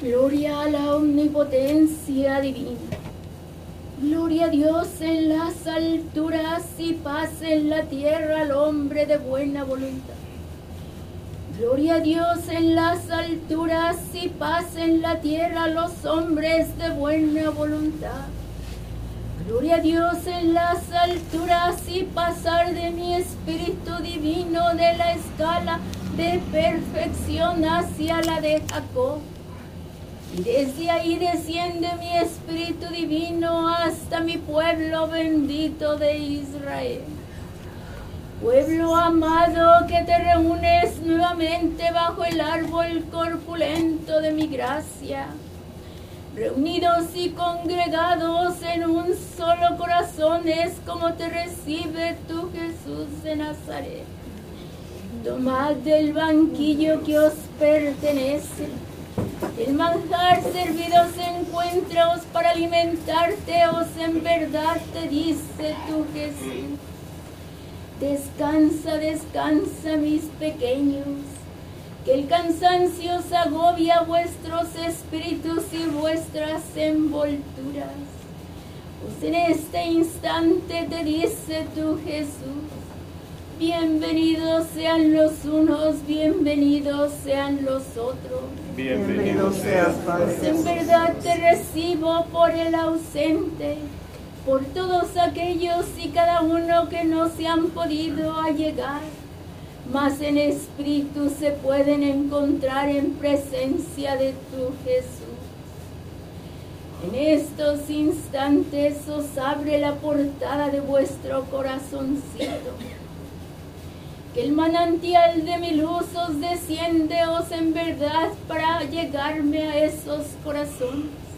Gloria a la omnipotencia divina. Gloria a Dios en las alturas y paz en la tierra al hombre de buena voluntad. Gloria a Dios en las alturas y paz en la tierra a los hombres de buena voluntad. Gloria a Dios en las alturas y pasar de mi espíritu divino de la escala de perfección hacia la de Jacob. Y desde ahí desciende mi espíritu divino hasta mi pueblo bendito de Israel. Pueblo amado que te reúnes nuevamente bajo el árbol corpulento de mi gracia, reunidos y congregados en un solo corazón es como te recibe tu Jesús de Nazaret. Tomad del banquillo que os pertenece. El manjar servido se encuentra para alimentarte, os en verdad te dice tu Jesús. Descansa, descansa mis pequeños, que el cansancio os agobia vuestros espíritus y vuestras envolturas. Pues en este instante te dice tu Jesús, bienvenidos sean los unos, bienvenidos sean los otros. Bienvenido seas, Padre. En verdad te recibo por el ausente por todos aquellos y cada uno que no se han podido allegar, mas en espíritu se pueden encontrar en presencia de tu Jesús. En estos instantes os abre la portada de vuestro corazoncito. Que el manantial de mi luz os desciende os en verdad para llegarme a esos corazones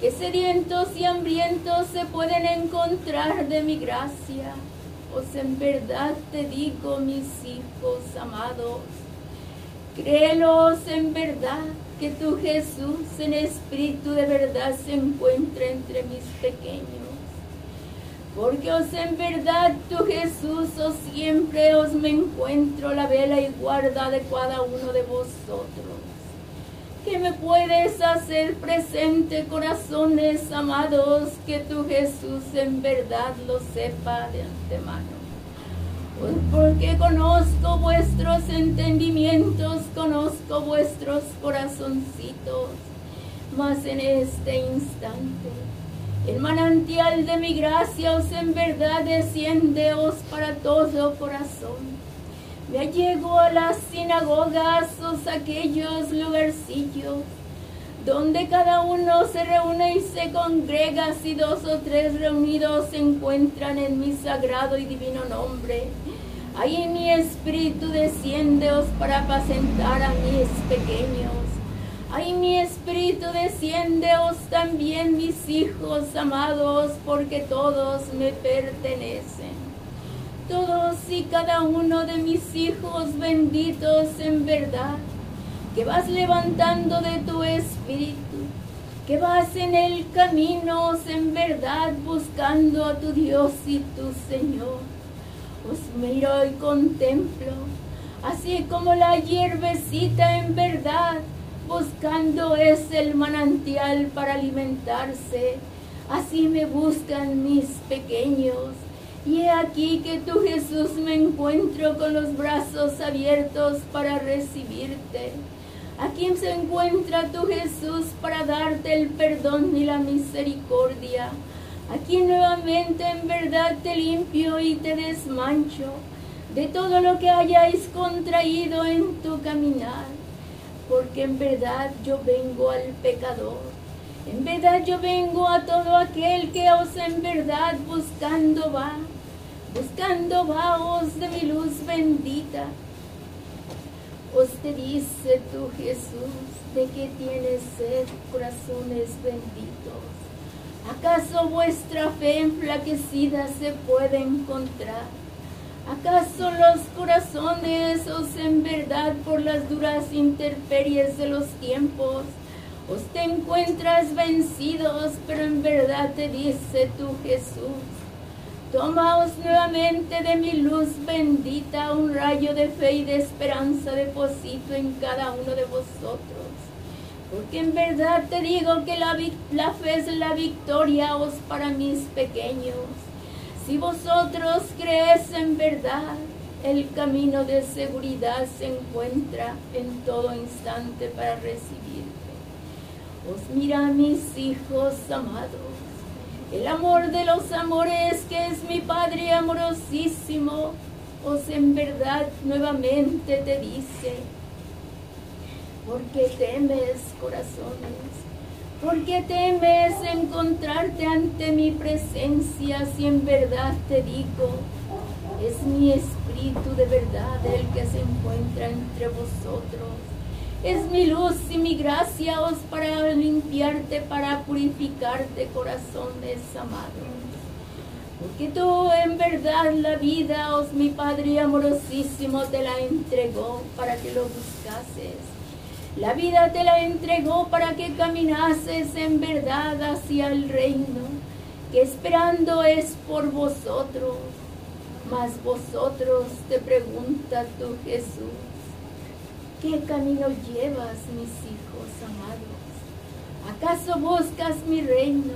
que sedientos y hambrientos se pueden encontrar de mi gracia. Pues en verdad te digo, mis hijos amados, créelos en verdad que tu Jesús en espíritu de verdad se encuentra entre mis pequeños. Porque os en verdad tu Jesús os siempre os me encuentro la vela y guarda de cada uno de vosotros que me puedes hacer presente, corazones amados, que tu Jesús en verdad lo sepa de antemano. Pues porque conozco vuestros entendimientos, conozco vuestros corazoncitos, mas en este instante el manantial de mi gracia os en verdad desciendeos para todo corazón me allego a las sinagogas, o aquellos lugarcillos donde cada uno se reúne y se congrega si dos o tres reunidos se encuentran en mi sagrado y divino nombre. Ahí mi espíritu desciendeos para apacentar a mis pequeños. Ahí mi espíritu desciendeos también mis hijos amados, porque todos me pertenecen todos y cada uno de mis hijos benditos en verdad, que vas levantando de tu espíritu, que vas en el camino en verdad buscando a tu Dios y tu Señor. Os miro y contemplo, así como la hierbecita en verdad buscando es el manantial para alimentarse. Así me buscan mis pequeños y he aquí que tú Jesús me encuentro con los brazos abiertos para recibirte. Aquí se encuentra tu Jesús para darte el perdón y la misericordia. Aquí nuevamente en verdad te limpio y te desmancho de todo lo que hayáis contraído en tu caminar. Porque en verdad yo vengo al pecador. En verdad yo vengo a todo aquel que os en verdad buscando va buscando vaos de mi luz bendita. Os te dice tu Jesús de que tienes sed, corazones benditos. ¿Acaso vuestra fe enflaquecida se puede encontrar? ¿Acaso los corazones os en verdad por las duras interperies de los tiempos os te encuentras vencidos, pero en verdad te dice tu Jesús, Tomaos nuevamente de mi luz bendita, un rayo de fe y de esperanza deposito en cada uno de vosotros. Porque en verdad te digo que la, la fe es la victoria os para mis pequeños. Si vosotros crees en verdad, el camino de seguridad se encuentra en todo instante para recibirte. Os mira mis hijos amados, el amor de los amores que es mi Padre amorosísimo, os en verdad nuevamente te dice, porque temes corazones, porque temes encontrarte ante mi presencia si en verdad te digo, es mi espíritu de verdad el que se encuentra entre vosotros. Es mi luz y mi gracia os para limpiarte, para purificarte, corazones amados. Porque tú en verdad la vida, os mi Padre amorosísimo, te la entregó para que lo buscases. La vida te la entregó para que caminases en verdad hacia el reino, que esperando es por vosotros. Mas vosotros te pregunta tú Jesús, ¿qué camino llevas mis hijos amados? ¿Acaso buscas mi reino?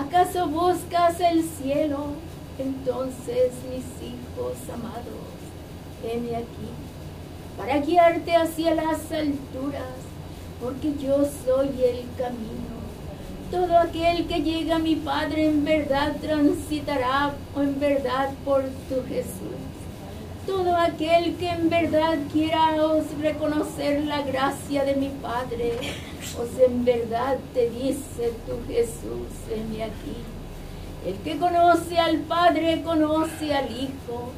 ¿Acaso buscas el cielo? Entonces, mis hijos amados, heme aquí, para guiarte hacia las alturas, porque yo soy el camino. Todo aquel que llega a mi Padre en verdad transitará en verdad por tu Jesús. Todo aquel que en verdad quiera os reconocer la gracia de mi Padre, os en verdad te dice tu Jesús, heme aquí. El que conoce al Padre conoce al Hijo,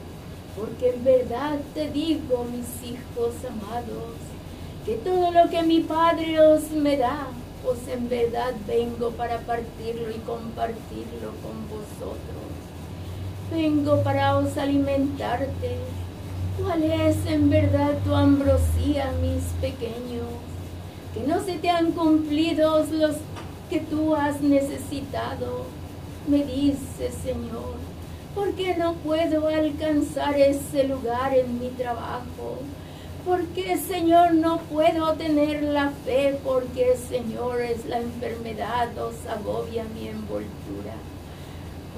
porque en verdad te digo, mis hijos amados, que todo lo que mi Padre os me da, os en verdad vengo para partirlo y compartirlo con vosotros. Vengo para os alimentarte. ¿Cuál es en verdad tu ambrosía, mis pequeños? Que no se te han cumplido los que tú has necesitado. Me dice, Señor, ¿por qué no puedo alcanzar ese lugar en mi trabajo? Porque, Señor, no puedo tener la fe, porque, Señor, es la enfermedad, os agobia mi envoltura.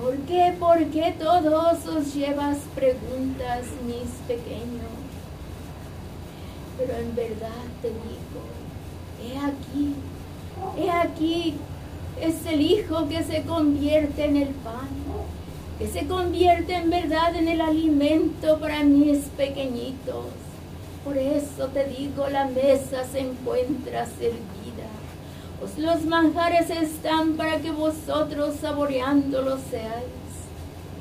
¿Por qué? ¿Por qué todos os llevas preguntas, mis pequeños? Pero en verdad te digo, he aquí, he aquí, es el Hijo que se convierte en el pan, que se convierte en verdad en el alimento para mis pequeñitos. Por eso te digo, la mesa se encuentra servida pues los manjares están para que vosotros saboreándolos seáis.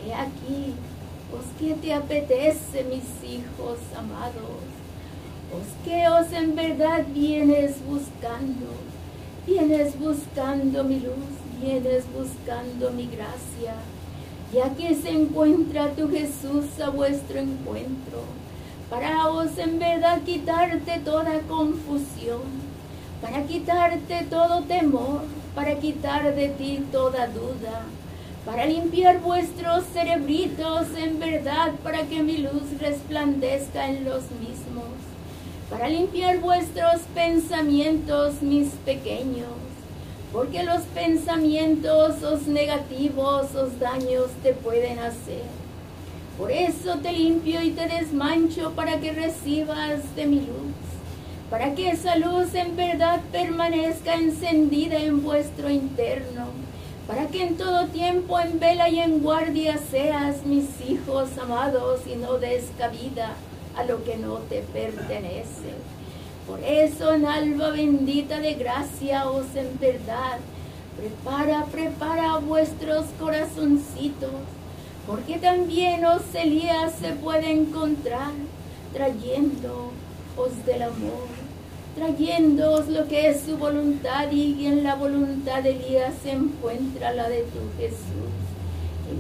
He aquí, os que te apetece, mis hijos amados, os que os en verdad vienes buscando, vienes buscando mi luz, vienes buscando mi gracia, ya que se encuentra tu Jesús a vuestro encuentro, para os en verdad quitarte toda confusión para quitarte todo temor, para quitar de ti toda duda, para limpiar vuestros cerebritos en verdad, para que mi luz resplandezca en los mismos, para limpiar vuestros pensamientos, mis pequeños, porque los pensamientos os negativos, os daños te pueden hacer. Por eso te limpio y te desmancho para que recibas de mi luz para que esa luz en verdad permanezca encendida en vuestro interno, para que en todo tiempo en vela y en guardia seas mis hijos amados y no des cabida a lo que no te pertenece. Por eso en alba bendita de gracia os en verdad prepara, prepara vuestros corazoncitos, porque también os Elías se puede encontrar trayendo del amor, trayéndoos lo que es su voluntad y en la voluntad de Elías se encuentra la de tu Jesús.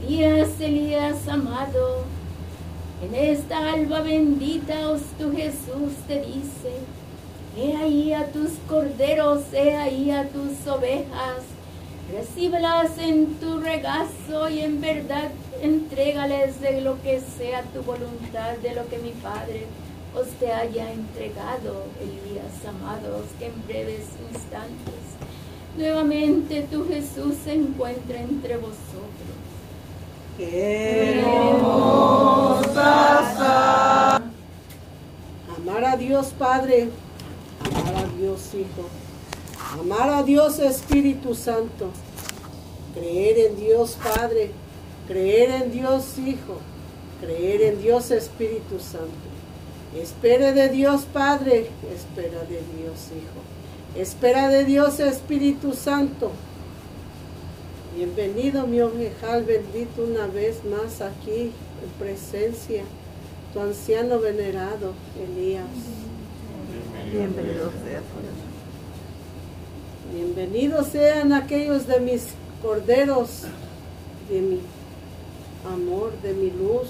Elías, Elías amado, en esta alba bendita os tu Jesús te dice, he ahí a tus corderos, he ahí a tus ovejas, recíbelas en tu regazo y en verdad entrégales de lo que sea tu voluntad, de lo que mi Padre os te haya entregado, Elías, amados, que en breves instantes nuevamente tu Jesús se encuentra entre vosotros. Amar a Dios Padre, amar a Dios Hijo, amar a Dios Espíritu Santo, creer en Dios Padre, creer en Dios Hijo, creer en Dios Espíritu Santo. Espere de Dios Padre, espera de Dios Hijo, espera de Dios Espíritu Santo. Bienvenido mi ovejal bendito una vez más aquí en presencia, tu anciano venerado Elías. Bienvenido sea Bienvenidos sean aquellos de mis corderos, de mi amor, de mi luz,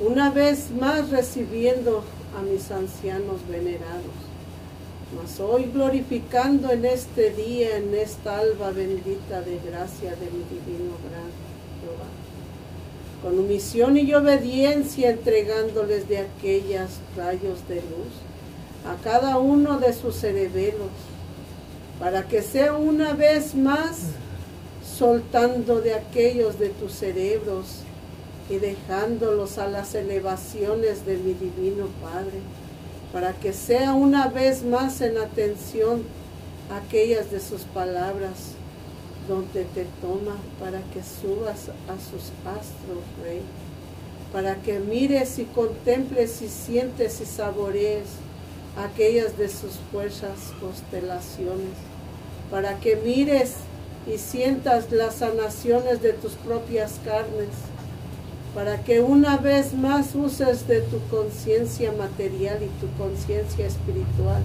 una vez más recibiendo a mis ancianos venerados. Mas hoy glorificando en este día, en esta alba bendita de gracia de mi divino gran Jehová. Con omisión y obediencia entregándoles de aquellas rayos de luz a cada uno de sus cerebelos, para que sea una vez más soltando de aquellos de tus cerebros y dejándolos a las elevaciones de mi divino Padre, para que sea una vez más en atención aquellas de sus palabras, donde te toma para que subas a sus astros, Rey, para que mires y contemples y sientes y saborees aquellas de sus fuerzas constelaciones, para que mires y sientas las sanaciones de tus propias carnes, para que una vez más uses de tu conciencia material y tu conciencia espiritual,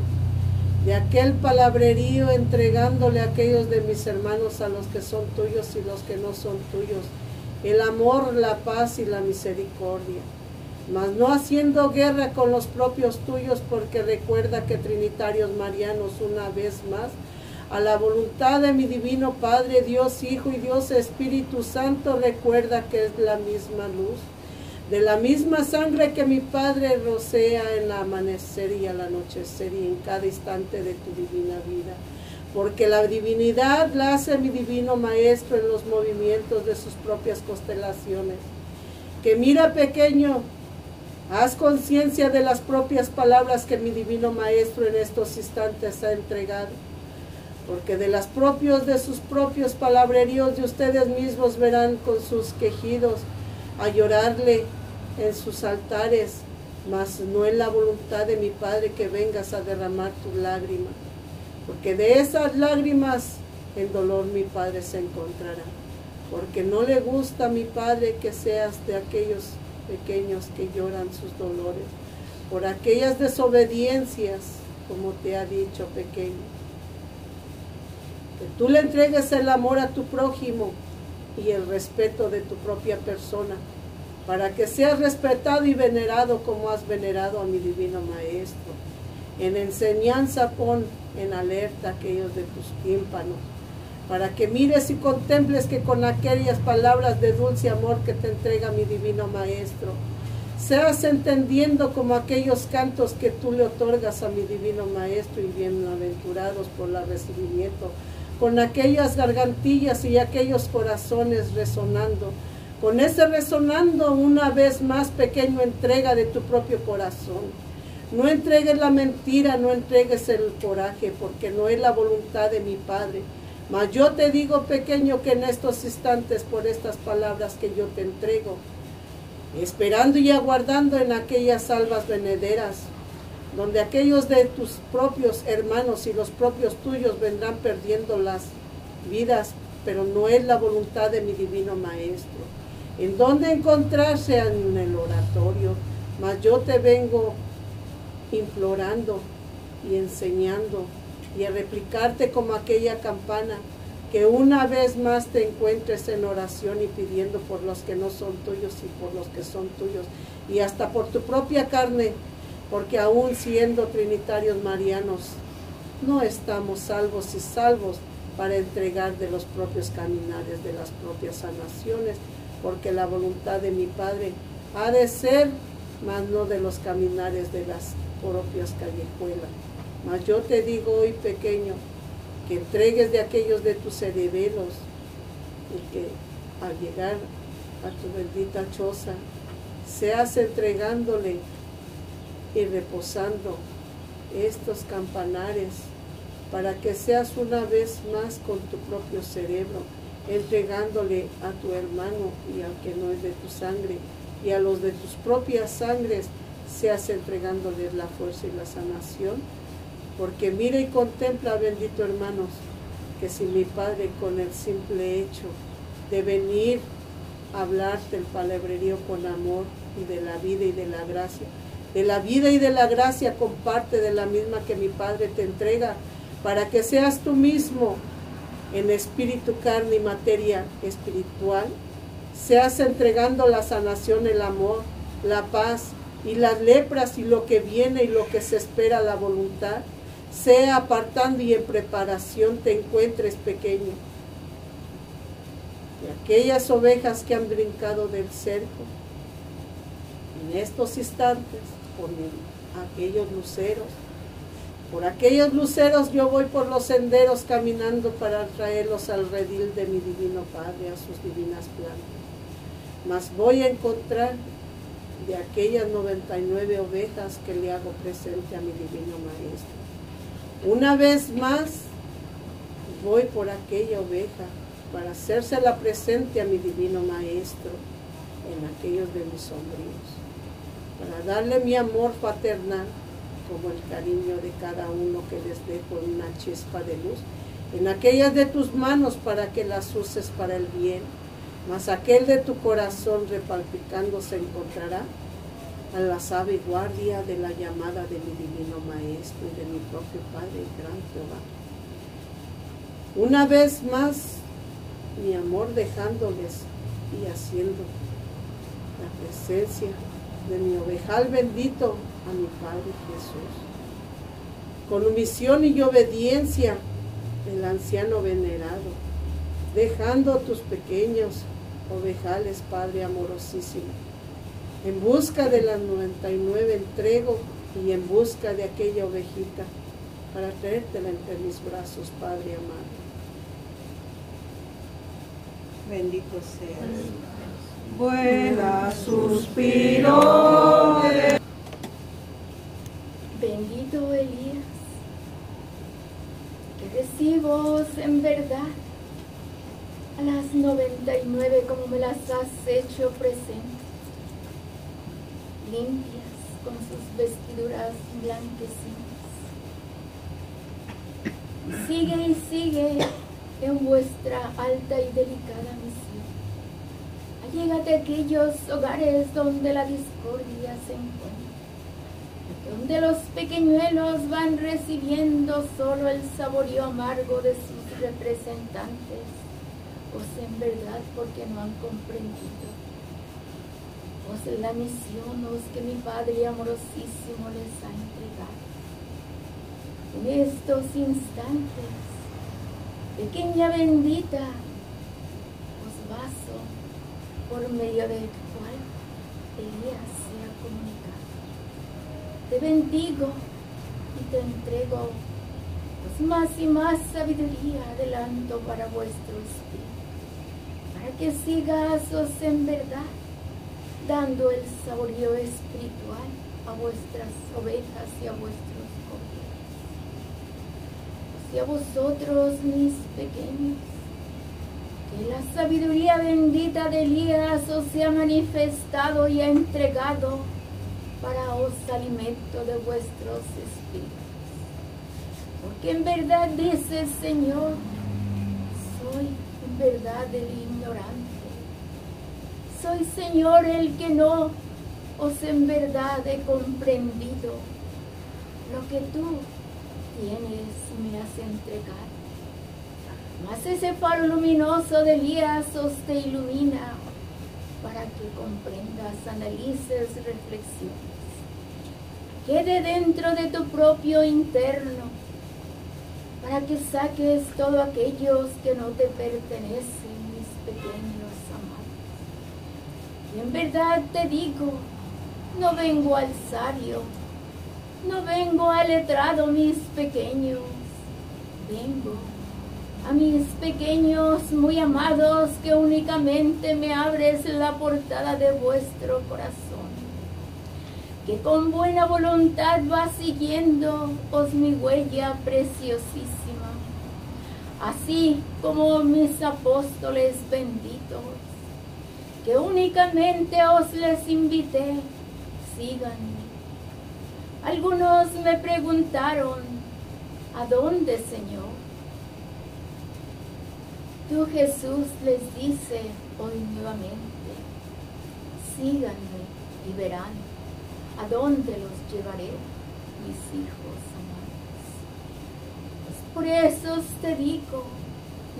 de aquel palabrerío entregándole a aquellos de mis hermanos a los que son tuyos y los que no son tuyos, el amor, la paz y la misericordia, mas no haciendo guerra con los propios tuyos, porque recuerda que Trinitarios Marianos una vez más a la voluntad de mi divino Padre, Dios Hijo y Dios Espíritu Santo, recuerda que es la misma luz, de la misma sangre que mi Padre rocea en el amanecer y al anochecer y en cada instante de tu divina vida. Porque la divinidad la hace mi divino Maestro en los movimientos de sus propias constelaciones. Que mira pequeño, haz conciencia de las propias palabras que mi divino Maestro en estos instantes ha entregado porque de las propios de sus propios palabreríos de ustedes mismos verán con sus quejidos a llorarle en sus altares, mas no es la voluntad de mi Padre que vengas a derramar tu lágrima, porque de esas lágrimas el dolor mi Padre se encontrará, porque no le gusta a mi Padre que seas de aquellos pequeños que lloran sus dolores, por aquellas desobediencias, como te ha dicho pequeño que tú le entregues el amor a tu prójimo y el respeto de tu propia persona, para que seas respetado y venerado como has venerado a mi divino Maestro. En enseñanza pon en alerta aquellos de tus tímpanos, para que mires y contemples que con aquellas palabras de dulce amor que te entrega mi divino Maestro, seas entendiendo como aquellos cantos que tú le otorgas a mi divino Maestro y bienaventurados por el recibimiento con aquellas gargantillas y aquellos corazones resonando. Con ese resonando una vez más pequeño entrega de tu propio corazón. No entregues la mentira, no entregues el coraje, porque no es la voluntad de mi Padre. Mas yo te digo, pequeño, que en estos instantes, por estas palabras que yo te entrego, esperando y aguardando en aquellas almas venederas, donde aquellos de tus propios hermanos y los propios tuyos vendrán perdiendo las vidas, pero no es la voluntad de mi divino Maestro. ¿En dónde encontrarse? En el oratorio. Mas yo te vengo implorando y enseñando y a replicarte como aquella campana, que una vez más te encuentres en oración y pidiendo por los que no son tuyos y por los que son tuyos, y hasta por tu propia carne porque aún siendo trinitarios marianos, no estamos salvos y salvos para entregar de los propios caminares, de las propias sanaciones, porque la voluntad de mi Padre ha de ser mas no de los caminares de las propias callejuelas. Mas yo te digo hoy, pequeño, que entregues de aquellos de tus cerebelos y que al llegar a tu bendita choza, seas entregándole y reposando estos campanares para que seas una vez más con tu propio cerebro, entregándole a tu hermano y al que no es de tu sangre y a los de tus propias sangres, seas entregándoles la fuerza y la sanación. Porque mira y contempla, bendito hermanos, que si mi Padre con el simple hecho de venir a hablarte el palabrerío con amor y de la vida y de la gracia, de la vida y de la gracia comparte de la misma que mi Padre te entrega, para que seas tú mismo en espíritu, carne y materia espiritual, seas entregando la sanación, el amor, la paz y las lepras y lo que viene y lo que se espera la voluntad, sea apartando y en preparación te encuentres pequeño. Y aquellas ovejas que han brincado del cerco, en estos instantes, por aquellos luceros. Por aquellos luceros yo voy por los senderos caminando para traerlos al redil de mi divino Padre, a sus divinas plantas. Mas voy a encontrar de aquellas 99 ovejas que le hago presente a mi divino Maestro. Una vez más voy por aquella oveja para hacérsela presente a mi divino Maestro en aquellos de mis sombríos para darle mi amor paternal, como el cariño de cada uno que les dejo en una chispa de luz, en aquellas de tus manos para que las uses para el bien, mas aquel de tu corazón repalpicando se encontrará a la sabe guardia de la llamada de mi divino Maestro y de mi propio Padre, gran Jehová. Una vez más, mi amor dejándoles y haciendo la presencia de mi ovejal bendito a mi Padre Jesús. Con omisión y obediencia, el anciano venerado, dejando tus pequeños ovejales, Padre amorosísimo. En busca de las 99 entrego y en busca de aquella ovejita para traértela entre mis brazos, Padre amado. Bendito seas vuela suspiro. Bendito Elías, que recibo en verdad a las 99 como me las has hecho presente, limpias con sus vestiduras blanquecinas. Sigue y sigue en vuestra alta y delicada misión Llégate a aquellos hogares donde la discordia se encuentra, donde los pequeñuelos van recibiendo solo el saborío amargo de sus representantes, pues en verdad porque no han comprendido. Pues la misión que mi Padre amorosísimo les ha entregado. En estos instantes, pequeña bendita, os vaso por medio del cual Elías se ha comunicado. Te bendigo y te entrego pues, más y más sabiduría adelanto para vuestro espíritu, para que sigas en verdad dando el saborío espiritual a vuestras ovejas y a vuestros corderos. Y a vosotros, mis pequeños, que la sabiduría bendita de Elías os sea manifestado y ha entregado para os alimento de vuestros espíritus. Porque en verdad dice el Señor, soy en verdad el ignorante. Soy Señor el que no os en verdad he comprendido lo que tú tienes me has entregado. Mas ese faro luminoso de Elías os te ilumina para que comprendas, analices, reflexiones. Quede dentro de tu propio interno para que saques todo aquellos que no te pertenecen, mis pequeños en verdad te digo no vengo al sabio, no vengo al letrado, mis pequeños, vengo a mis pequeños muy amados que únicamente me abres la portada de vuestro corazón, que con buena voluntad va siguiendo os mi huella preciosísima, así como mis apóstoles benditos, que únicamente os les invité, síganme. Algunos me preguntaron, ¿a dónde, Señor? Tú Jesús les dice hoy nuevamente, síganme y verán a dónde los llevaré, mis hijos amados. por eso te digo,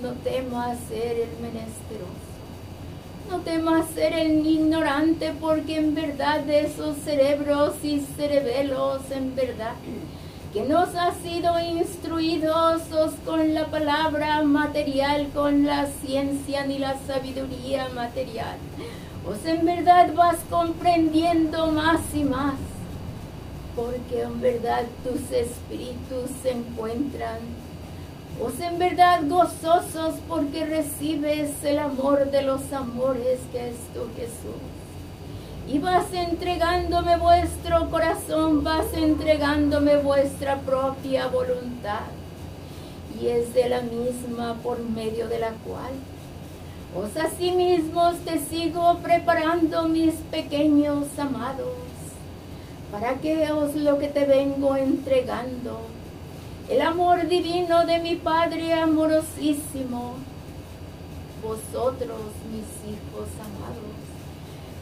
no temas ser el menesteroso, no temas ser el ignorante, porque en verdad esos cerebros y cerebelos en verdad que nos ha sido instruidos con la palabra material, con la ciencia ni la sabiduría material. Os en verdad vas comprendiendo más y más, porque en verdad tus espíritus se encuentran, os en verdad gozosos porque recibes el amor de los amores que es tu Jesús y vas entregándome vuestro corazón, vas entregándome vuestra propia voluntad. Y es de la misma por medio de la cual os asimismos te sigo preparando mis pequeños amados, para que os lo que te vengo entregando, el amor divino de mi Padre amorosísimo, vosotros mis hijos amados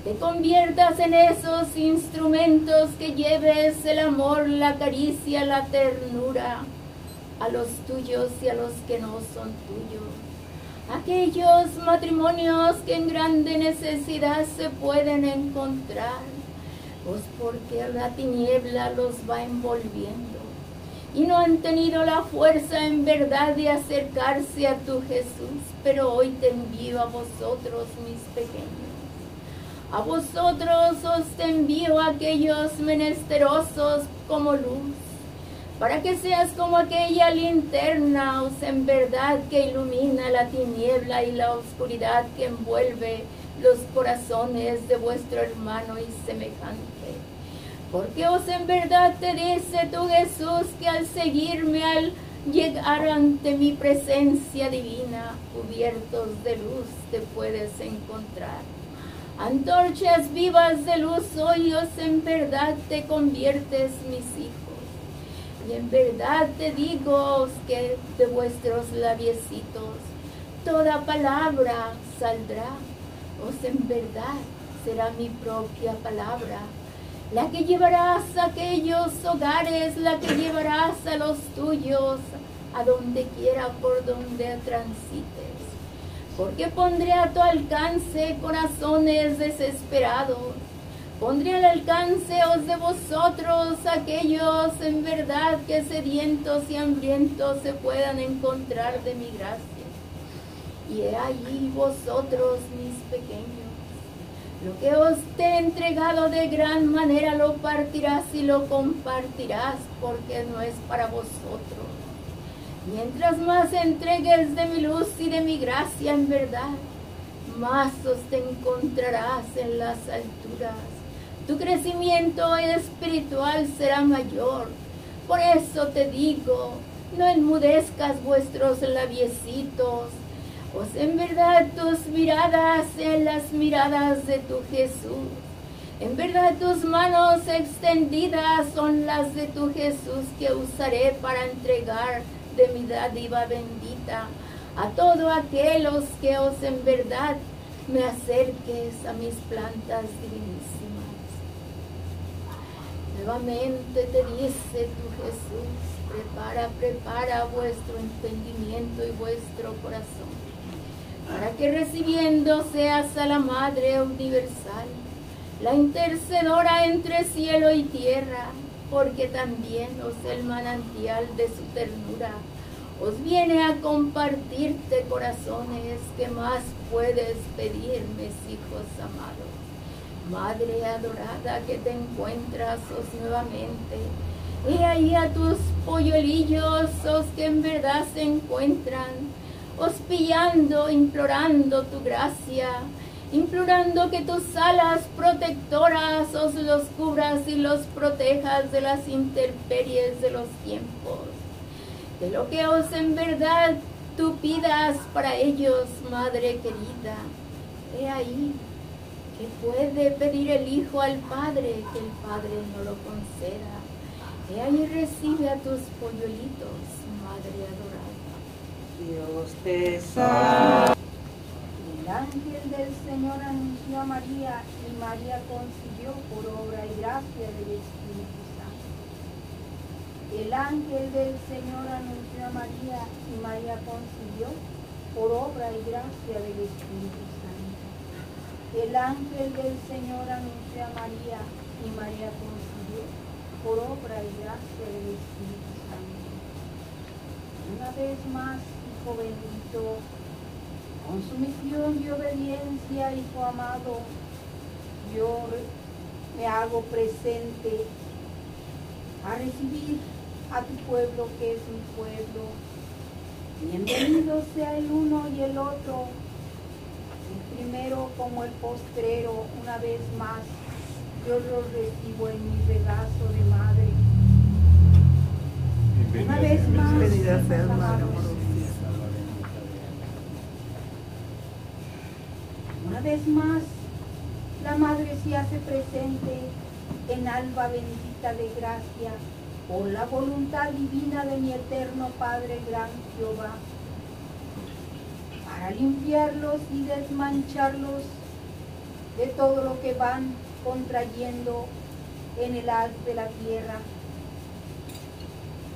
te conviertas en esos instrumentos que lleves el amor, la caricia, la ternura a los tuyos y a los que no son tuyos. Aquellos matrimonios que en grande necesidad se pueden encontrar, pues porque la tiniebla los va envolviendo y no han tenido la fuerza en verdad de acercarse a tu Jesús, pero hoy te envío a vosotros, mis pequeños a vosotros os envío aquellos menesterosos como luz, para que seas como aquella linterna, os en verdad que ilumina la tiniebla y la oscuridad que envuelve los corazones de vuestro hermano y semejante. Porque os en verdad te dice tu Jesús que al seguirme, al llegar ante mi presencia divina, cubiertos de luz, te puedes encontrar Antorchas vivas de luz hoyos en verdad te conviertes, mis hijos. Y en verdad te digo que de vuestros labiecitos toda palabra saldrá. Os en verdad será mi propia palabra, la que llevarás a aquellos hogares, la que llevarás a los tuyos, a donde quiera por donde transites porque pondré a tu alcance corazones desesperados. Pondré al alcance os de vosotros aquellos en verdad que sedientos y hambrientos se puedan encontrar de mi gracia. Y he allí vosotros, mis pequeños, lo que os he entregado de gran manera lo partirás y lo compartirás, porque no es para vosotros Mientras más entregues de mi luz y de mi gracia en verdad, más os te encontrarás en las alturas. Tu crecimiento espiritual será mayor. Por eso te digo, no enmudezcas vuestros labiecitos, pues en verdad tus miradas sean las miradas de tu Jesús. En verdad tus manos extendidas son las de tu Jesús que usaré para entregar de mi dádiva bendita, a todos aquellos que os en verdad me acerques a mis plantas divinísimas. Nuevamente te dice tu Jesús, prepara, prepara vuestro entendimiento y vuestro corazón, para que recibiendo seas a la Madre Universal, la intercedora entre cielo y tierra, porque también os el manantial de su ternura os viene a compartirte corazones que más puedes pedir, hijos amados. Madre adorada que te encuentras os nuevamente. He ahí a tus polluelillos, os que en verdad se encuentran, os pillando, implorando tu gracia, implorando que tus alas protectoras os los cubras y los protejas de las intemperies de los tiempos. De lo que os en verdad tú pidas para ellos, Madre querida. He ahí que puede pedir el Hijo al Padre que el Padre no lo conceda. He ahí recibe a tus polluelitos. Dios te salve. El ángel del Señor anunció a María y María concibió por obra y gracia del Espíritu Santo. El ángel del Señor anunció a María y María concibió por obra y gracia del Espíritu Santo. El ángel del Señor anunció a María y María concibió por obra y gracia del Espíritu Santo. Una vez más, Hijo bendito, con sumisión y obediencia, Hijo amado, yo me hago presente a recibir a tu pueblo que es mi pueblo. Bienvenido sea el uno y el otro primero como el postrero, una vez más, yo lo recibo en mi regazo de madre. Una vez más, Vez más, la madre se hace presente en alba bendita de gracia por la voluntad divina de mi eterno Padre Gran Jehová para limpiarlos y desmancharlos de todo lo que van contrayendo en el haz de la tierra,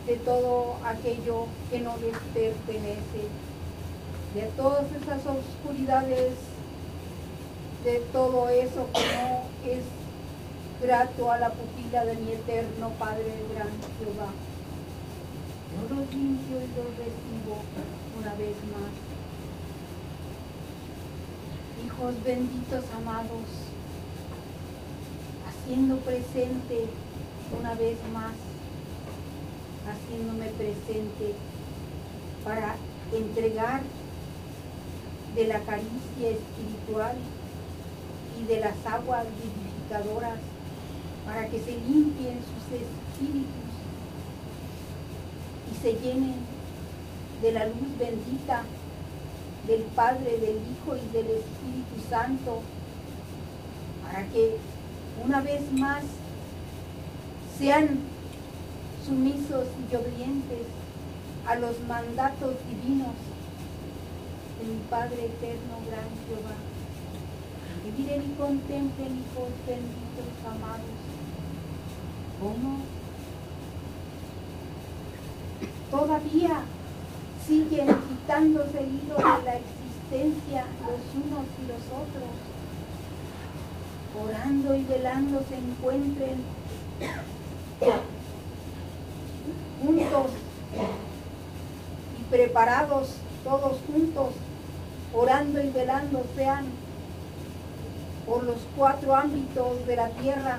de todo aquello que no les pertenece, de todas esas oscuridades, de todo eso que no es grato a la pupila de mi eterno Padre gran Jehová. Yo los limpio y los recibo una vez más hijos benditos amados, haciendo presente una vez más, haciéndome presente para entregar de la caricia espiritual y de las aguas vivificadoras para que se limpien sus espíritus y se llenen de la luz bendita del Padre, del Hijo y del Espíritu Santo, para que una vez más sean sumisos y obedientes a los mandatos divinos de mi Padre eterno, gran Jehová. Que miren y contemplen, hijos benditos, amados, cómo todavía siguen quitándose el hilo de la existencia los unos y los otros, orando y velando se encuentren juntos y preparados todos juntos, orando y velando sean por los cuatro ámbitos de la tierra,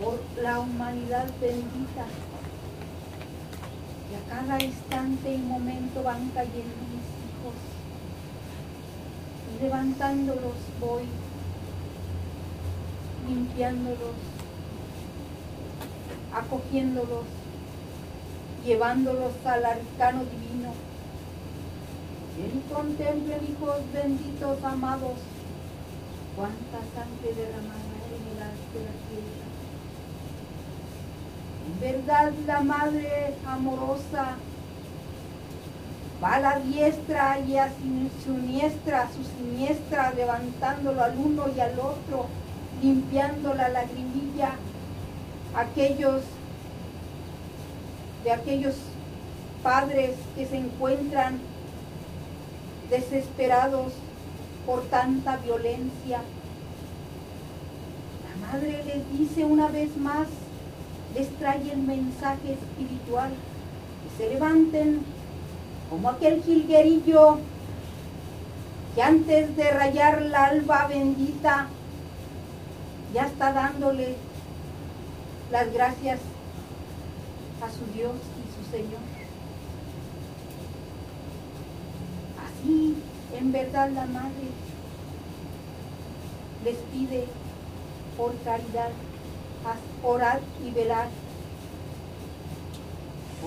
por la humanidad bendita y a cada instante y momento van cayendo mis hijos. Y levantándolos voy, limpiándolos, acogiéndolos, llevándolos al arcano divino. Y contemplen, hijos benditos, amados, cuánta sangre derramada en el arte de la tierra. Verdad la Madre amorosa va a la diestra y a su siniestra, su siniestra, levantándolo al uno y al otro, limpiando la lagrimilla, aquellos de aquellos padres que se encuentran desesperados por tanta violencia. La madre les dice una vez más, les trae el mensaje espiritual, que se levanten como aquel jilguerillo que antes de rayar la alba bendita ya está dándole las gracias a su Dios y su Señor. Así, en verdad, la madre les pide por caridad orar y velar.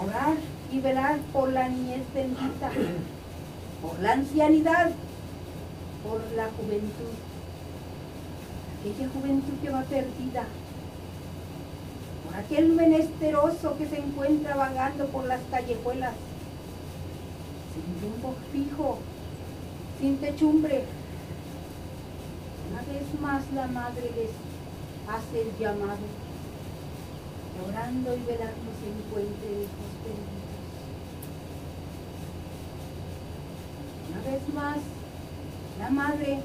Orar y velar por la niñez bendita, por la ancianidad, por la juventud. Aquella juventud que va perdida, por aquel menesteroso que se encuentra vagando por las callejuelas, sin rumbo fijo, sin techumbre. Una vez más la madre les hace el llamado, orando y velando se encuentren hijos benditos. Una vez más, la madre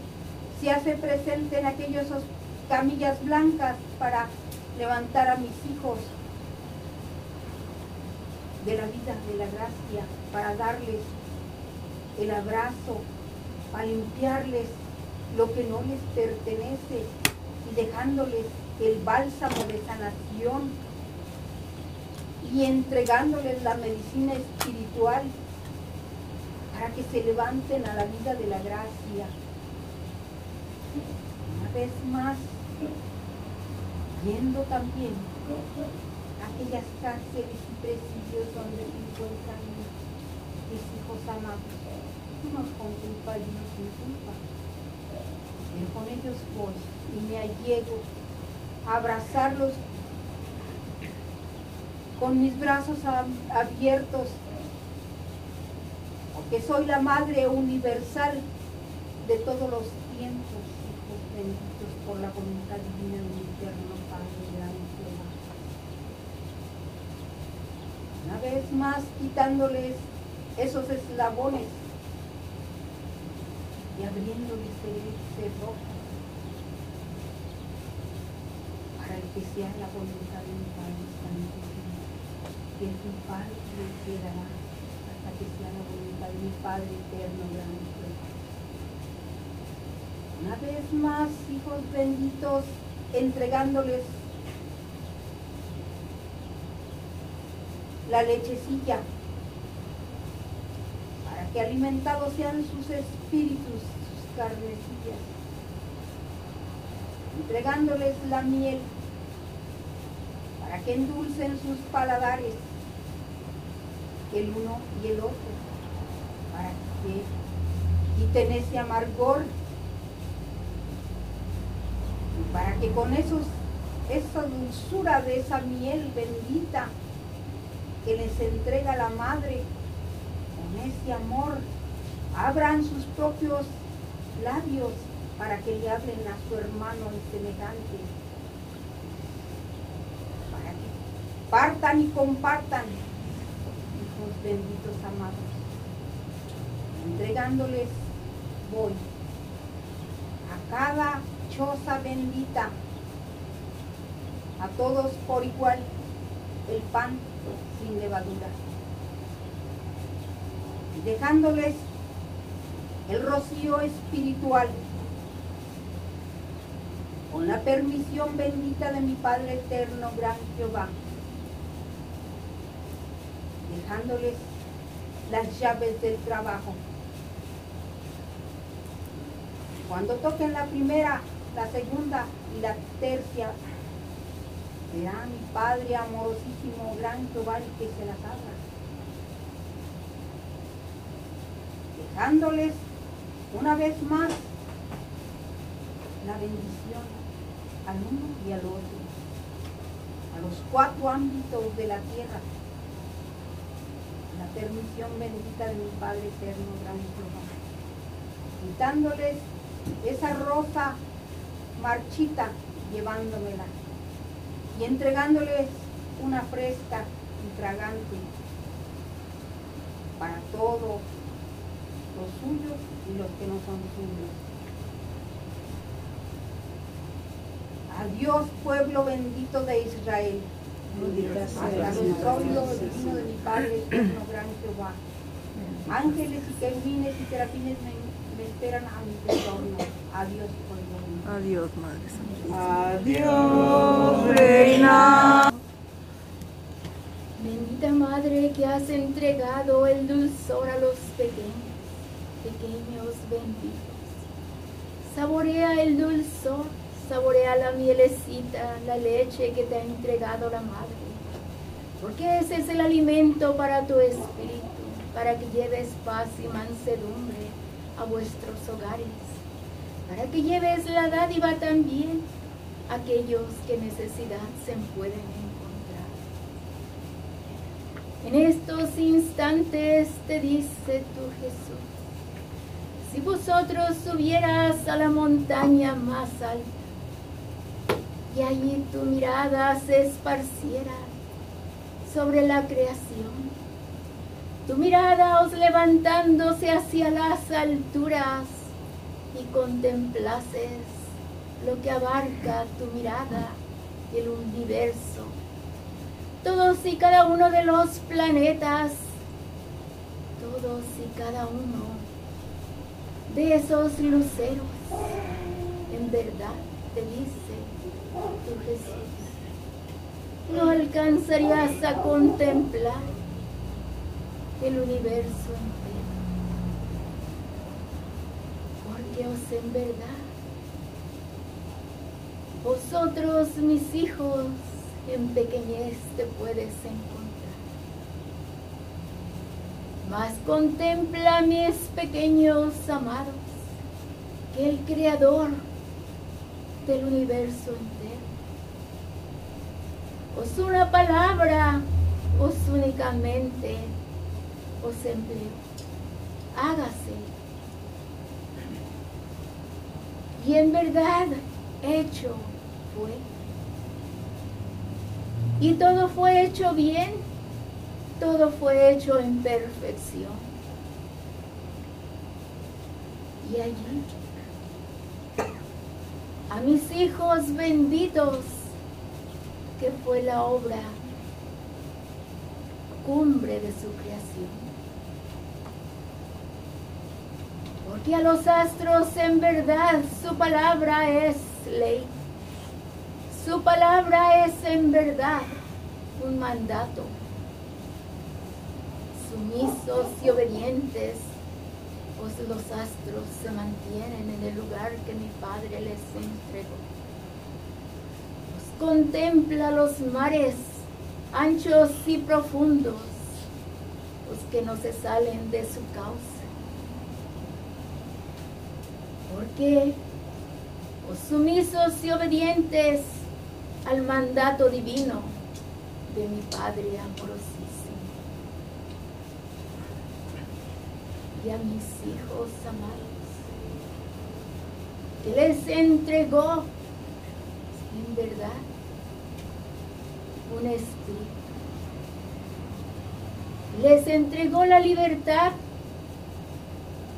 se hace presente en aquellas camillas blancas para levantar a mis hijos de la vida, de la gracia, para darles el abrazo, para limpiarles lo que no les pertenece y dejándoles el bálsamo de sanación y entregándoles la medicina espiritual para que se levanten a la vida de la gracia. Una vez más, yendo también a aquellas cárceles y presidios donde se encuentran mis hijos amados, unos con culpa y. Pero con ellos voy y me allego a abrazarlos con mis brazos abiertos que soy la Madre Universal de todos los tiempos, hijos benditos por la voluntad divina de mi eterno Padre gran Jehová. Una vez más quitándoles esos eslabones y abriéndoles el cerrojo para que sea la voluntad de mi Padre Santísimo, que tu Padre le quedará que sea la voluntad de mi Padre eterno, grande. Una vez más, hijos benditos, entregándoles la lechecilla que alimentados sean sus espíritus, sus carnecillas, entregándoles la miel para que endulcen sus paladares el uno y el otro, para que quiten ese amargor, y para que con esos, esa dulzura de esa miel bendita que les entrega la madre, con ese amor, abran sus propios labios para que le hablen a su hermano semejante, para que partan y compartan benditos amados. Entregándoles voy a cada choza bendita, a todos por igual, el pan sin levadura. Dejándoles el rocío espiritual con la permisión bendita de mi Padre eterno, gran Jehová dejándoles las llaves del trabajo. Cuando toquen la primera, la segunda y la tercia, será mi Padre amorosísimo, gran Jehová que se las abra. Dejándoles una vez más la bendición al uno y al otro, a los cuatro ámbitos de la tierra la permisión bendita de mi Padre eterno, gran Jehová. Quitándoles esa rosa marchita, llevándomela y entregándoles una fresca y fragante para todos los suyos y los que no son suyos. Adiós pueblo bendito de Israel. Hasta los ojos divino de mi Padre eterno, gran Jehová. Ángeles y querubines y serafines me, me esperan a mi retorno. Adiós por el Adiós, Madre Santísima. Adiós, Reina. Bendita Madre que has entregado el dulzor a los pequeños, pequeños benditos. Saborea el dulzor, saborea la mielecita, la leche que te ha entregado la Madre, porque ese es el alimento para tu espíritu, para que lleves paz y mansedumbre a vuestros hogares, para que lleves la dádiva también a aquellos que necesidad se pueden encontrar. En estos instantes te dice tu Jesús, si vosotros subieras a la montaña más alta y allí tu mirada se esparciera sobre la creación, tu mirada os levantándose hacia las alturas y contemplases lo que abarca tu mirada, el universo, todos y cada uno de los planetas, todos y cada uno de esos luceros, en verdad te dice tu Jesús, no alcanzarías a contemplar el universo entero. Porque os en verdad, vosotros mis hijos en pequeñez te puedes encontrar. Mas contempla mis pequeños amados, que el creador del universo entero os una palabra os únicamente os empleo. Hágase. Y en verdad hecho fue. Y todo fue hecho bien, todo fue hecho en perfección. Y allí, a mis hijos benditos, que fue la obra cumbre de su creación. Porque a los astros en verdad su palabra es ley. Su palabra es en verdad un mandato. Sumisos y obedientes, pues los astros se mantienen en el lugar que mi Padre les entregó. Pues contempla los mares anchos y profundos, los que no se salen de su causa. Porque os sumisos y obedientes al mandato divino de mi Padre amorosísimo a mis hijos amados, que les entregó en verdad un espíritu. Les entregó la libertad,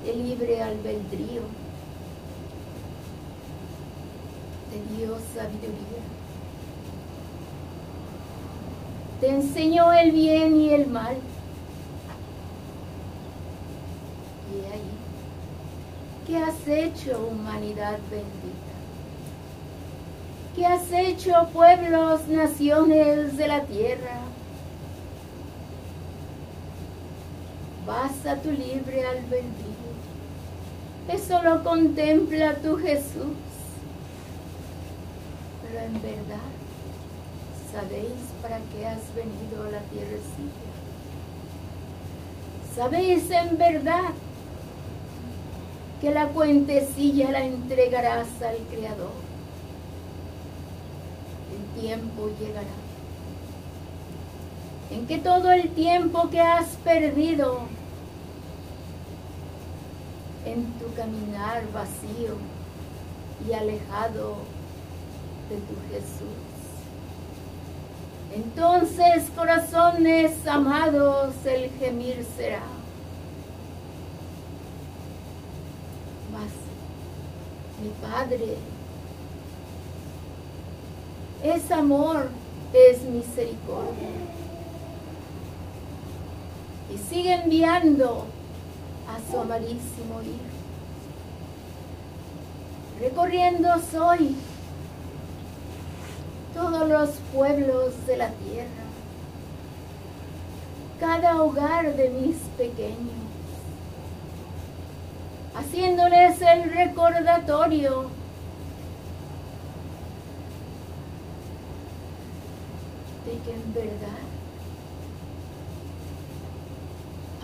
el libre albedrío. Te dio sabiduría. Te enseñó el bien y el mal. Y ahí, ¿qué has hecho, humanidad bendita? ¿Qué has hecho, pueblos, naciones de la tierra? Vas a tu libre albedrío. Eso lo contempla tu Jesús. Pero en verdad, ¿sabéis para qué has venido a la tierrecilla? ¿Sabéis en verdad que la cuentecilla la entregarás al Creador? El tiempo llegará en que todo el tiempo que has perdido en tu caminar vacío y alejado de tu Jesús. Entonces, corazones amados, el gemir será. Mas mi Padre es amor, es misericordia. Y sigue enviando a su amadísimo Hijo. recorriendo soy todos los pueblos de la tierra, cada hogar de mis pequeños, haciéndoles el recordatorio de que en verdad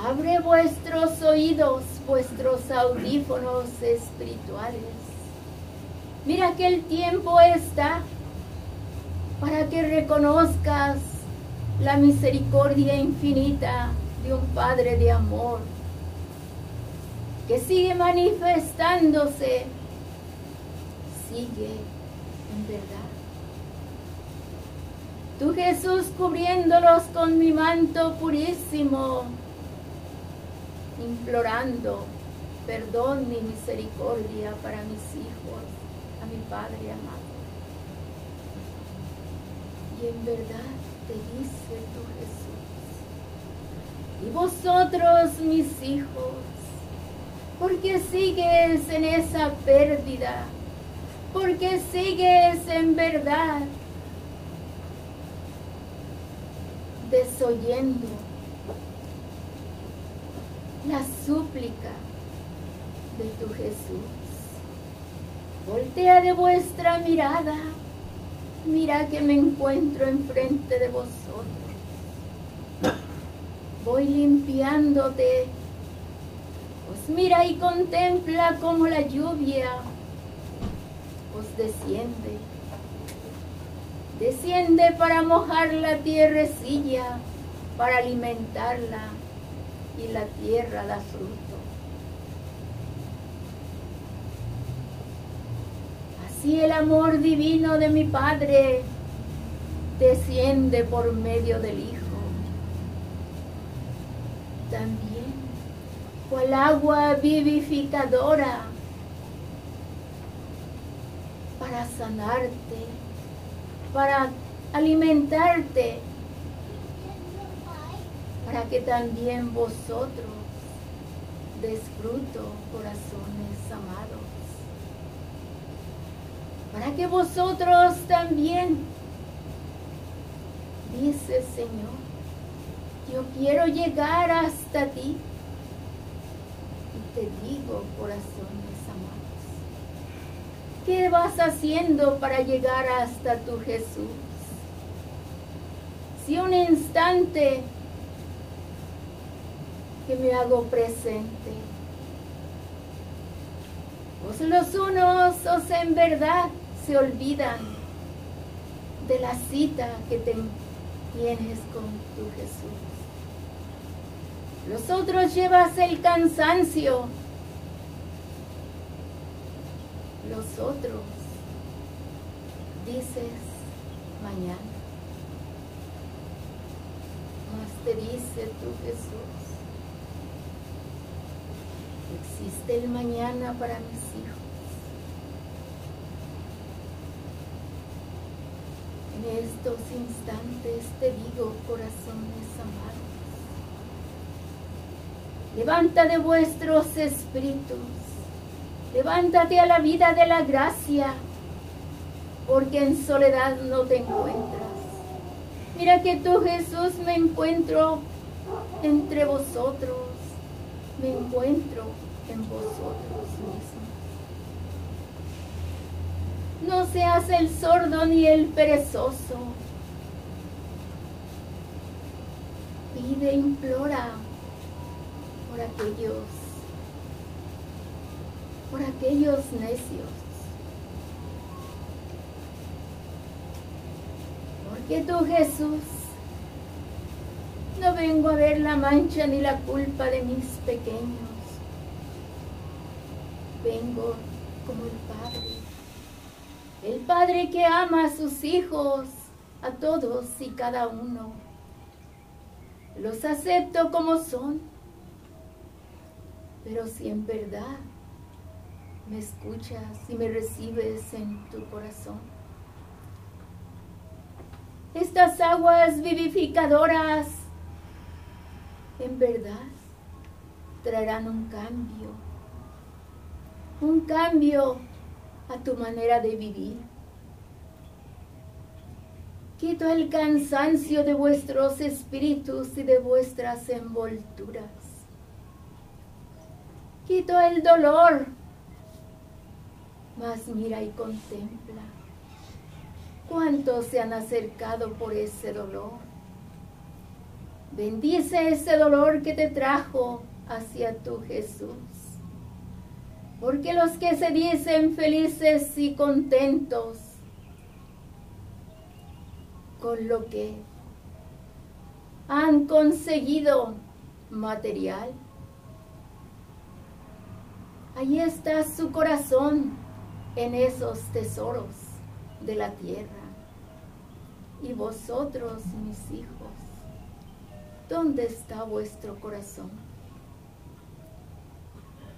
abre vuestros oídos, vuestros audífonos espirituales. Mira que el tiempo está para que reconozcas la misericordia infinita de un Padre de amor que sigue manifestándose, sigue en verdad. Tú Jesús cubriéndolos con mi manto purísimo, implorando perdón y misericordia para mis hijos, a mi Padre amado. Y en verdad te dice tu Jesús, y vosotros mis hijos, porque sigues en esa pérdida, porque sigues en verdad desoyendo la súplica de tu Jesús. Voltea de vuestra mirada, mira que me encuentro enfrente de vosotros. Voy limpiándote, pues mira y contempla como la lluvia os desciende. Desciende para mojar la tierrecilla, para alimentarla y la tierra da fruto. Así el amor divino de mi Padre desciende por medio del Hijo. También, cual agua vivificadora para sanarte, para alimentarte para que también vosotros des fruto, corazones amados. Para que vosotros también, dice Señor, yo quiero llegar hasta ti. Te digo, corazones amados, ¿qué vas haciendo para llegar hasta tu Jesús? Si un instante que me hago presente. Pues los unos os en verdad se olvidan de la cita que tienes con tu Jesús. Los otros llevas el cansancio. Los otros dices mañana. Mas te dice tu Jesús existe el mañana para mis hijos. En estos instantes te digo, corazones amados, levanta de vuestros espíritus, levántate a la vida de la gracia, porque en soledad no te encuentras. Mira que tú Jesús me encuentro entre vosotros, me encuentro en vosotros mismos. No seas el sordo ni el perezoso. Pide, implora por aquellos, por aquellos necios. Porque tú, Jesús, no vengo a ver la mancha ni la culpa de mis pequeños vengo como el Padre. El Padre que ama a sus hijos, a todos y cada uno. Los acepto como son, pero si en verdad me escuchas y me recibes en tu corazón. Estas aguas vivificadoras en verdad traerán un cambio un cambio a tu manera de vivir. Quito el cansancio de vuestros espíritus y de vuestras envolturas. Quito el dolor, mas mira y contempla cuántos se han acercado por ese dolor. Bendice ese dolor que te trajo hacia tu Jesús. Porque los que se dicen felices y contentos con lo que han conseguido material, ahí está su corazón en esos tesoros de la tierra. Y vosotros, mis hijos, ¿dónde está vuestro corazón?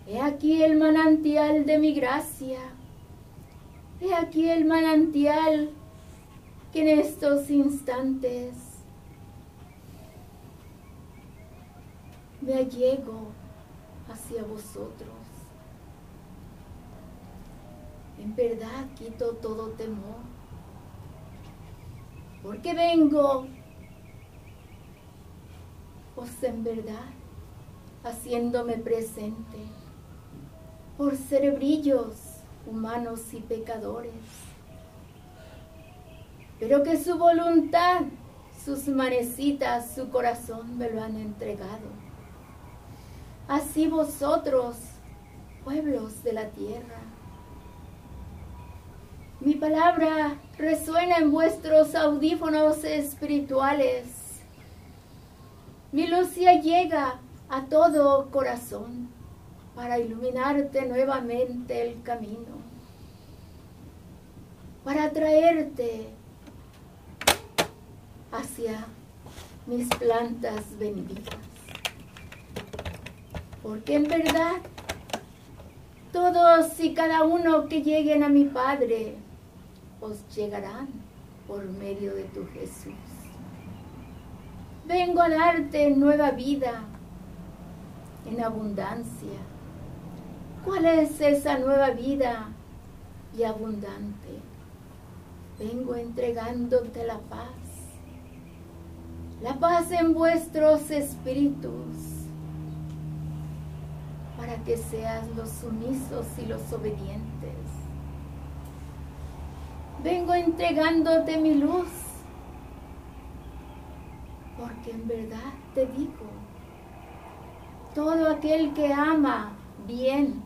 He aquí el manantial de mi gracia. He aquí el manantial que en estos instantes me allego hacia vosotros. En verdad quito todo temor, porque vengo, pues en verdad, haciéndome presente por cerebrillos humanos y pecadores, pero que su voluntad, sus manecitas, su corazón me lo han entregado. Así vosotros, pueblos de la tierra, mi palabra resuena en vuestros audífonos espirituales. Mi luz llega a todo corazón para iluminarte nuevamente el camino, para traerte hacia mis plantas benditas. Porque en verdad, todos y cada uno que lleguen a mi Padre, os llegarán por medio de tu Jesús. Vengo a darte nueva vida en abundancia. ¿Cuál es esa nueva vida y abundante? Vengo entregándote la paz. La paz en vuestros espíritus para que seas los sumisos y los obedientes vengo entregándote mi luz, porque en verdad te digo, todo aquel que ama bien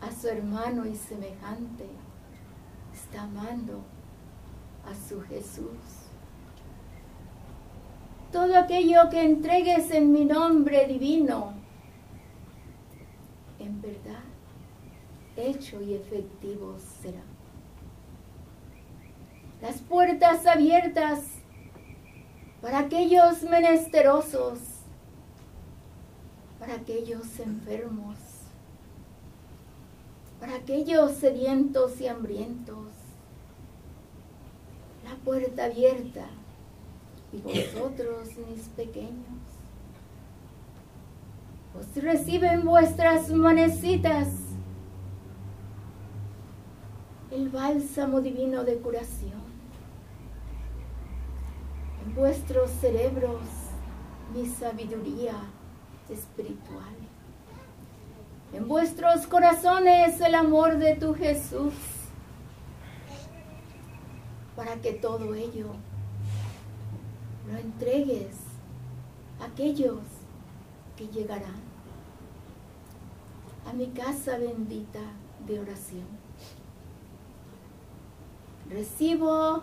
a su hermano y semejante, está amando a su Jesús. Todo aquello que entregues en mi nombre divino, en verdad, hecho y efectivo será las puertas abiertas para aquellos menesterosos, para aquellos enfermos, para aquellos sedientos y hambrientos. La puerta abierta y vosotros, mis pequeños, os reciben vuestras manecitas el bálsamo divino de curación vuestros cerebros mi sabiduría espiritual. En vuestros corazones el amor de tu Jesús, para que todo ello lo entregues a aquellos que llegarán a mi casa bendita de oración. Recibo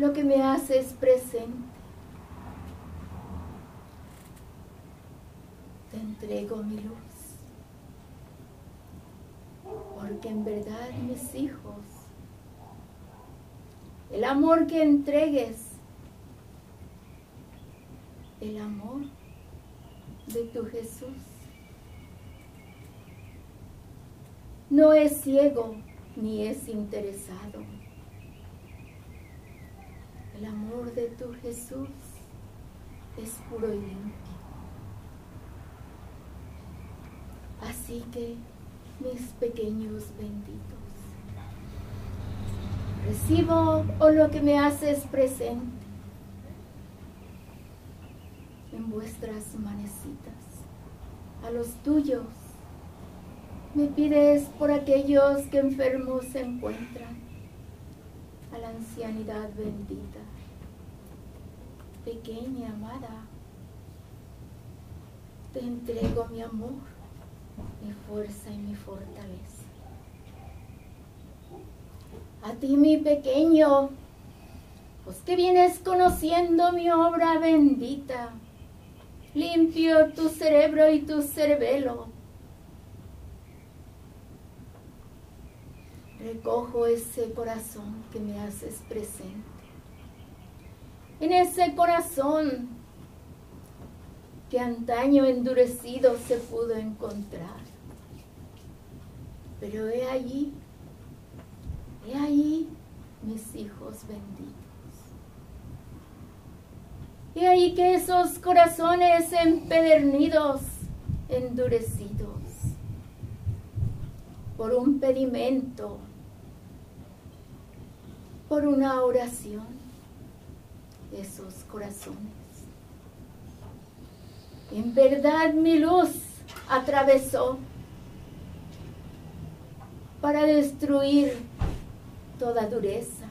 lo que me haces presente. Te entrego mi luz, porque en verdad mis hijos, el amor que entregues, el amor de tu Jesús, no es ciego ni es interesado el amor de tu Jesús es puro y limpio. Así que, mis pequeños benditos, Recibo o lo que me haces presente en vuestras manecitas, a los tuyos. Me pides por aquellos que enfermos se encuentran, a la ancianidad bendita, pequeña, amada. Te entrego mi amor, mi fuerza y mi fortaleza. A ti, mi pequeño, pues que vienes conociendo mi obra bendita, limpio tu cerebro y tu cerebelo. Recojo ese corazón que me haces presente. En ese corazón que antaño endurecido se pudo encontrar. Pero he allí, he ahí mis hijos benditos. Y ahí que esos corazones empedernidos, endurecidos, por un pedimento, por una oración, esos corazones. En verdad mi luz atravesó para destruir toda dureza.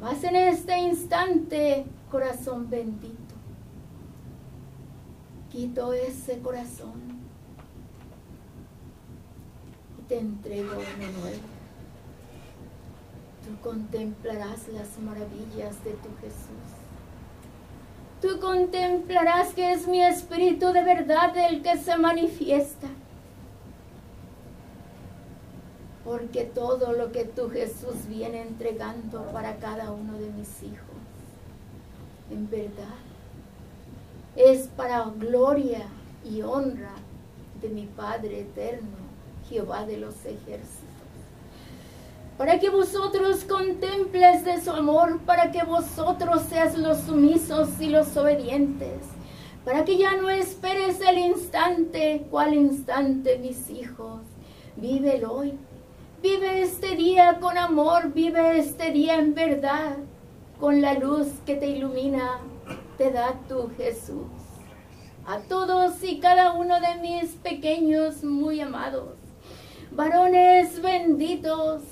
Mas en este instante corazón bendito. Quito ese corazón y te entrego uno nuevo. Tú contemplarás las maravillas de tu Jesús. Tú contemplarás que es mi espíritu de verdad el que se manifiesta. Porque todo lo que tu Jesús viene entregando para cada uno de mis hijos en verdad es para gloria y honra de mi Padre eterno, Jehová de los ejércitos. Para que vosotros contemples de su amor, para que vosotros seas los sumisos y los obedientes, para que ya no esperes el instante, cuál instante, mis hijos. Vive el hoy, vive este día con amor, vive este día en verdad con la luz que te ilumina, te da tu Jesús. A todos y cada uno de mis pequeños muy amados, varones benditos,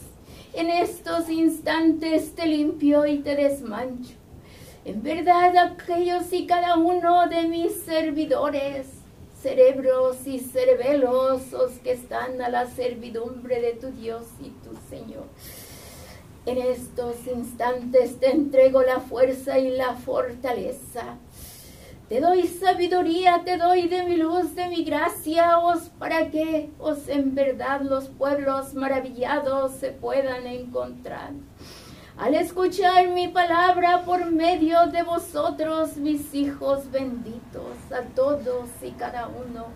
en estos instantes te limpio y te desmancho. En verdad, aquellos y cada uno de mis servidores, cerebros y cerebelos, que están a la servidumbre de tu Dios y tu Señor en estos instantes te entrego la fuerza y la fortaleza. Te doy sabiduría, te doy de mi luz, de mi gracia, os para que os en verdad los pueblos maravillados se puedan encontrar. Al escuchar mi palabra por medio de vosotros, mis hijos benditos, a todos y cada uno,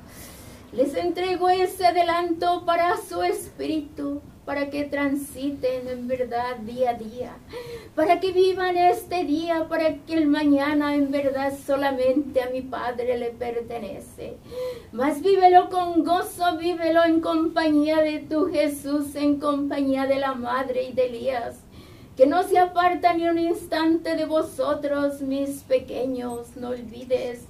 les entrego ese adelanto para su espíritu para que transiten en verdad día a día, para que vivan este día, para que el mañana en verdad solamente a mi Padre le pertenece. Mas vívelo con gozo, vívelo en compañía de tu Jesús, en compañía de la Madre y de Elías. Que no se aparta ni un instante de vosotros, mis pequeños, no olvides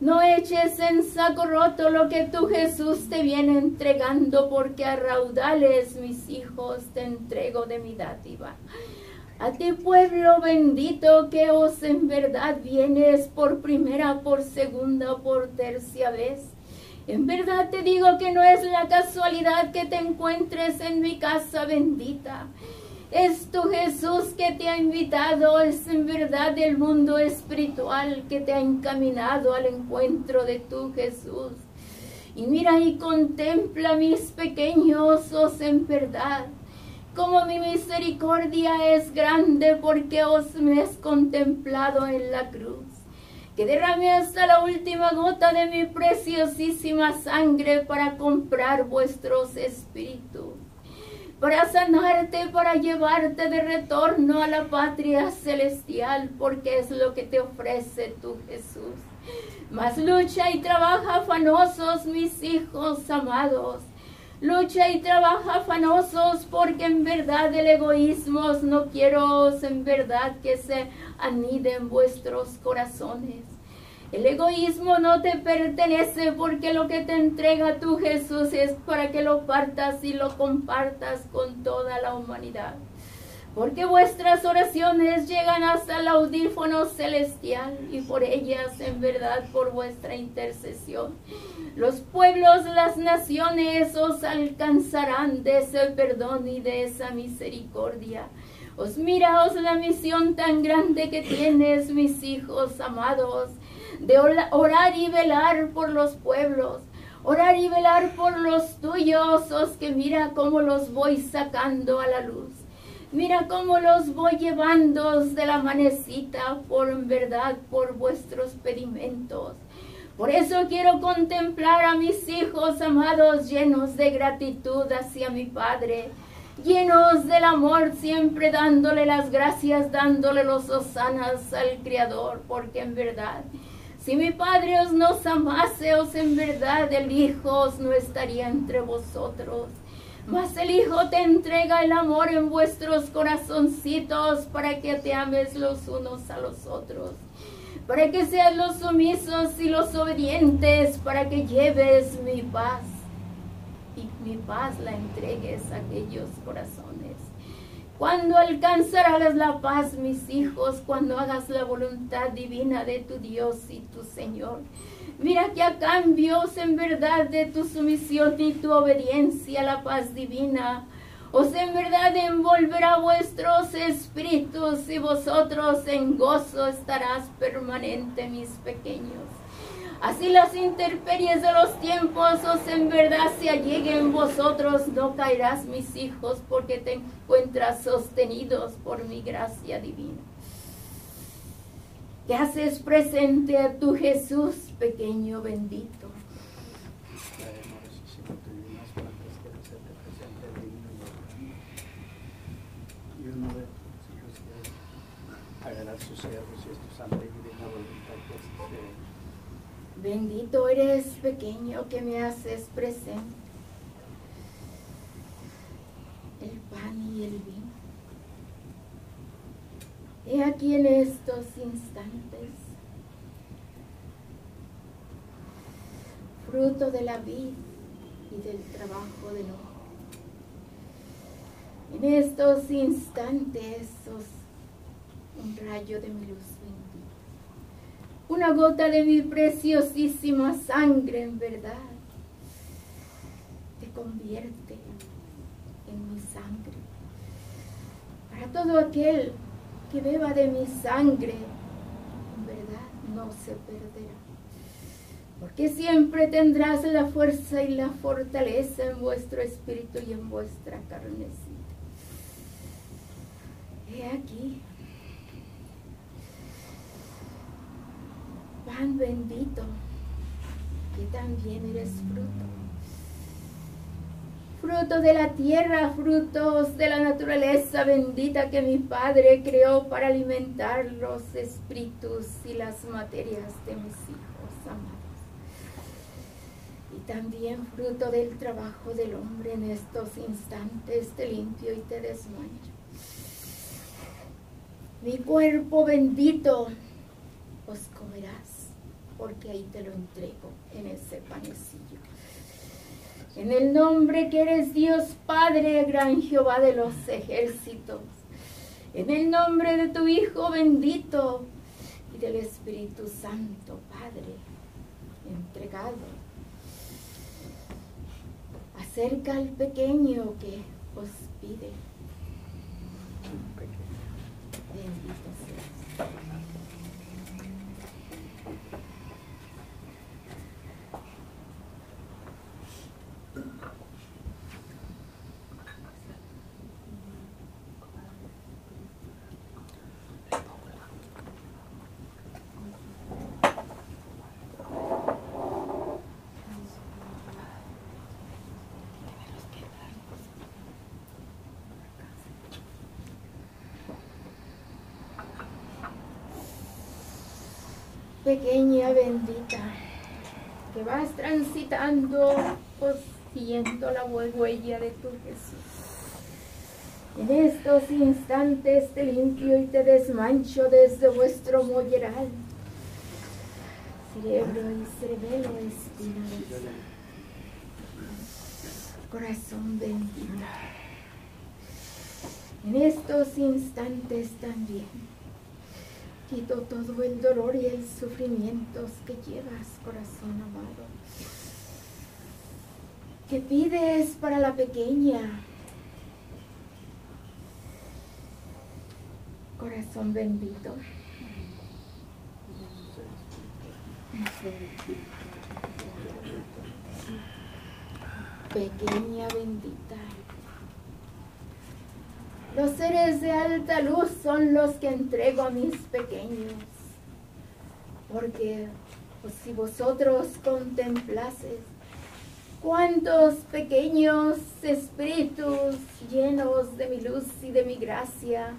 no eches en saco roto lo que tu Jesús te viene entregando, porque a raudales, mis hijos, te entrego de mi dádiva. A ti pueblo bendito que os en verdad vienes por primera, por segunda, por tercia vez. En verdad te digo que no es la casualidad que te encuentres en mi casa bendita. Es tu Jesús que te ha invitado, es en verdad el mundo espiritual que te ha encaminado al encuentro de tu Jesús. Y mira y contempla mis pequeños os en verdad, como mi misericordia es grande porque os me has contemplado en la cruz que derrame hasta la última gota de mi preciosísima sangre para comprar vuestros espíritus para sanarte, para llevarte de retorno a la patria celestial, porque es lo que te ofrece tu Jesús. Mas lucha y trabaja afanosos, mis hijos amados, Lucha y trabaja afanosos porque en verdad el egoísmo no quiero en verdad que se anide en vuestros corazones. El egoísmo no te pertenece porque lo que te entrega tu Jesús es para que lo partas y lo compartas con toda la humanidad porque vuestras oraciones llegan hasta el audífono celestial y por ellas, en verdad, por vuestra intercesión, los pueblos, las naciones os alcanzarán de ese perdón y de esa misericordia. Os miraos la misión tan grande que tienes, mis hijos amados, de orar y velar por los pueblos, orar y velar por los tuyos, os que mira cómo los voy sacando a la luz Mira cómo los voy llevando de la manecita por verdad, por vuestros pedimentos. Por eso quiero contemplar a mis hijos amados llenos de gratitud hacia mi Padre, llenos del amor, siempre dándole las gracias, dándole los osanas al Creador, porque en verdad, si mi Padre os nos amase, os en verdad el Hijo os no estaría entre vosotros. Mas el Hijo te entrega el amor en vuestros corazoncitos para que te ames los unos a los otros. Para que seas los sumisos y los obedientes, para que lleves mi paz. Y mi paz la entregues a aquellos corazones. Cuando alcanzarás la paz, mis hijos, cuando hagas la voluntad divina de tu Dios y tu Señor Mira que a cambios en verdad de tu sumisión y tu obediencia a la paz divina, os en verdad envolverá vuestros espíritus y vosotros en gozo estarás permanente, mis pequeños. Así las interperies de los tiempos os en verdad se alleguen vosotros, no caerás, mis hijos, porque te encuentras sostenidos por mi gracia divina. Te haces presente a tu Jesús pequeño bendito. De sus siervos y estos han divina voluntad que Bendito eres pequeño que me haces presente. El pan y el vino. He aquí en estos instantes, fruto de la vida y del trabajo del ojo. En estos instantes, un rayo de mi luz una gota de mi preciosísima sangre en verdad, te convierte en mi sangre. Para todo aquel que beba de mi sangre, en verdad no se perderá. Porque siempre tendrás la fuerza y la fortaleza en vuestro espíritu y en vuestra carnecita. He aquí, pan bendito, que también eres fruto fruto de la tierra, frutos de la naturaleza bendita que mi Padre creó para alimentar los espíritus y las materias de mis hijos amados. Y también fruto del trabajo del hombre en estos instantes te limpio y te desmayo. Mi cuerpo bendito os comerás, porque ahí te lo entrego en ese panecillo. En el nombre que eres Dios Padre, gran Jehová de los ejércitos. En el nombre de tu Hijo bendito y del Espíritu Santo, Padre, entregado. Acerca al pequeño que os pide. Bendito seas. Pequeña bendita, que vas transitando pues, siguiendo la huella de tu Jesús. En estos instantes te limpio y te desmancho desde vuestro molleral. Cerebro y cerebelo, espina Corazón bendito. En estos instantes también quito todo el dolor y el sufrimiento que llevas, corazón amado. ¿Qué pides para la pequeña? Corazón bendito. Pequeña bendita. Los seres de alta luz son los que entrego a mis pequeños. Porque pues, si vosotros contemplases cuántos pequeños espíritus llenos de mi luz y de mi gracia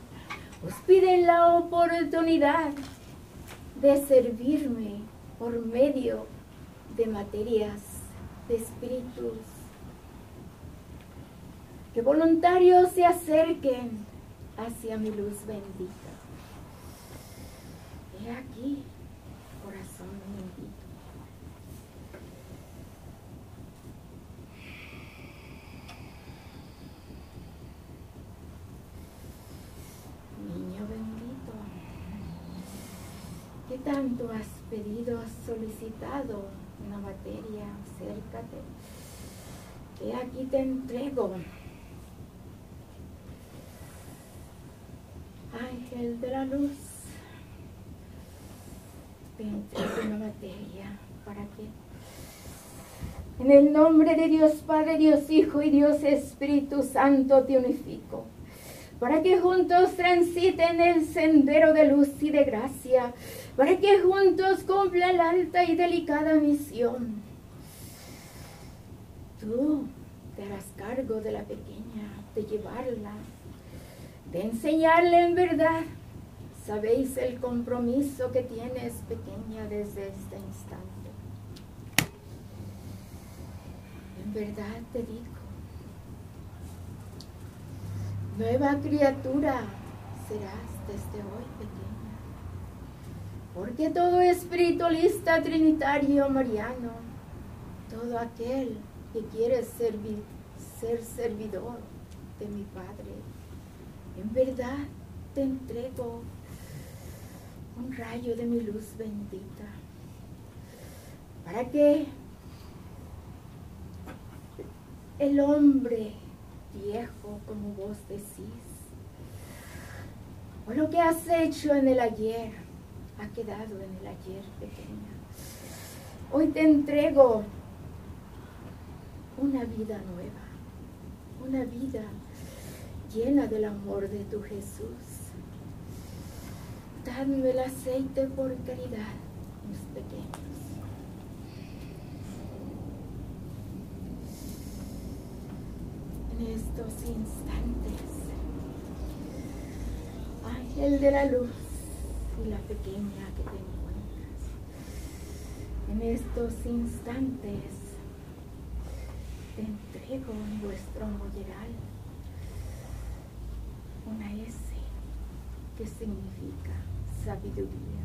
os piden la oportunidad de servirme por medio de materias, de espíritus. Que voluntarios se acerquen hacia mi luz bendita. He aquí, corazón bendito. Niño bendito, ¿qué tanto has pedido, has solicitado una materia? Acércate. Que aquí te entrego. Ángel de la luz, te entrego una materia para que en el nombre de Dios Padre, Dios Hijo y Dios Espíritu Santo te unifico. Para que juntos transiten el sendero de luz y de gracia, para que juntos cumplan la alta y delicada misión. Tú te harás cargo de la pequeña, de llevarla, enseñarle en verdad. Sabéis el compromiso que tienes, pequeña, desde este instante. En verdad te digo, Nueva criatura serás desde hoy pequeña. Porque todo espiritualista trinitario mariano, todo aquel que quiere servir, ser servidor de mi Padre, en verdad te entrego un rayo de mi luz bendita para que el hombre viejo, como vos decís. O lo que has hecho en el ayer ha quedado en el ayer pequeña. Hoy te entrego una vida nueva, una vida llena del amor de tu Jesús. Dadme el aceite por caridad, mis pequeños. en estos instantes. Ángel de la luz y la pequeña que te encuentras. En estos instantes te entrego en vuestro molleral una S que significa sabiduría.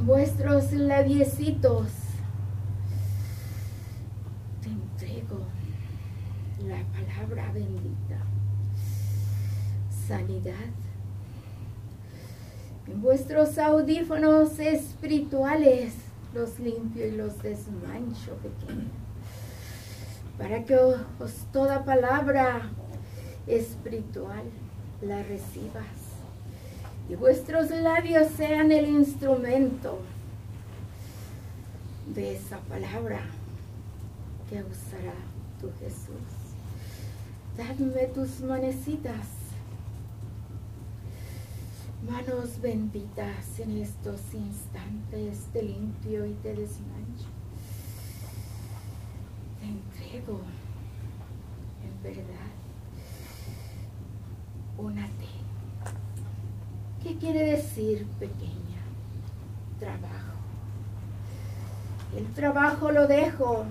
en vuestros labiecitos te entrego la palabra bendita, sanidad. En vuestros audífonos espirituales los limpio y los desmancho pequeño, para que os toda palabra espiritual la recibas y vuestros labios sean el instrumento de esa palabra que usará tu Jesús. Dadme tus manecitas, manos benditas en estos instantes, te limpio y te desmancho. Entrego en verdad una ¿Qué quiere decir pequeña? Trabajo. El trabajo lo dejo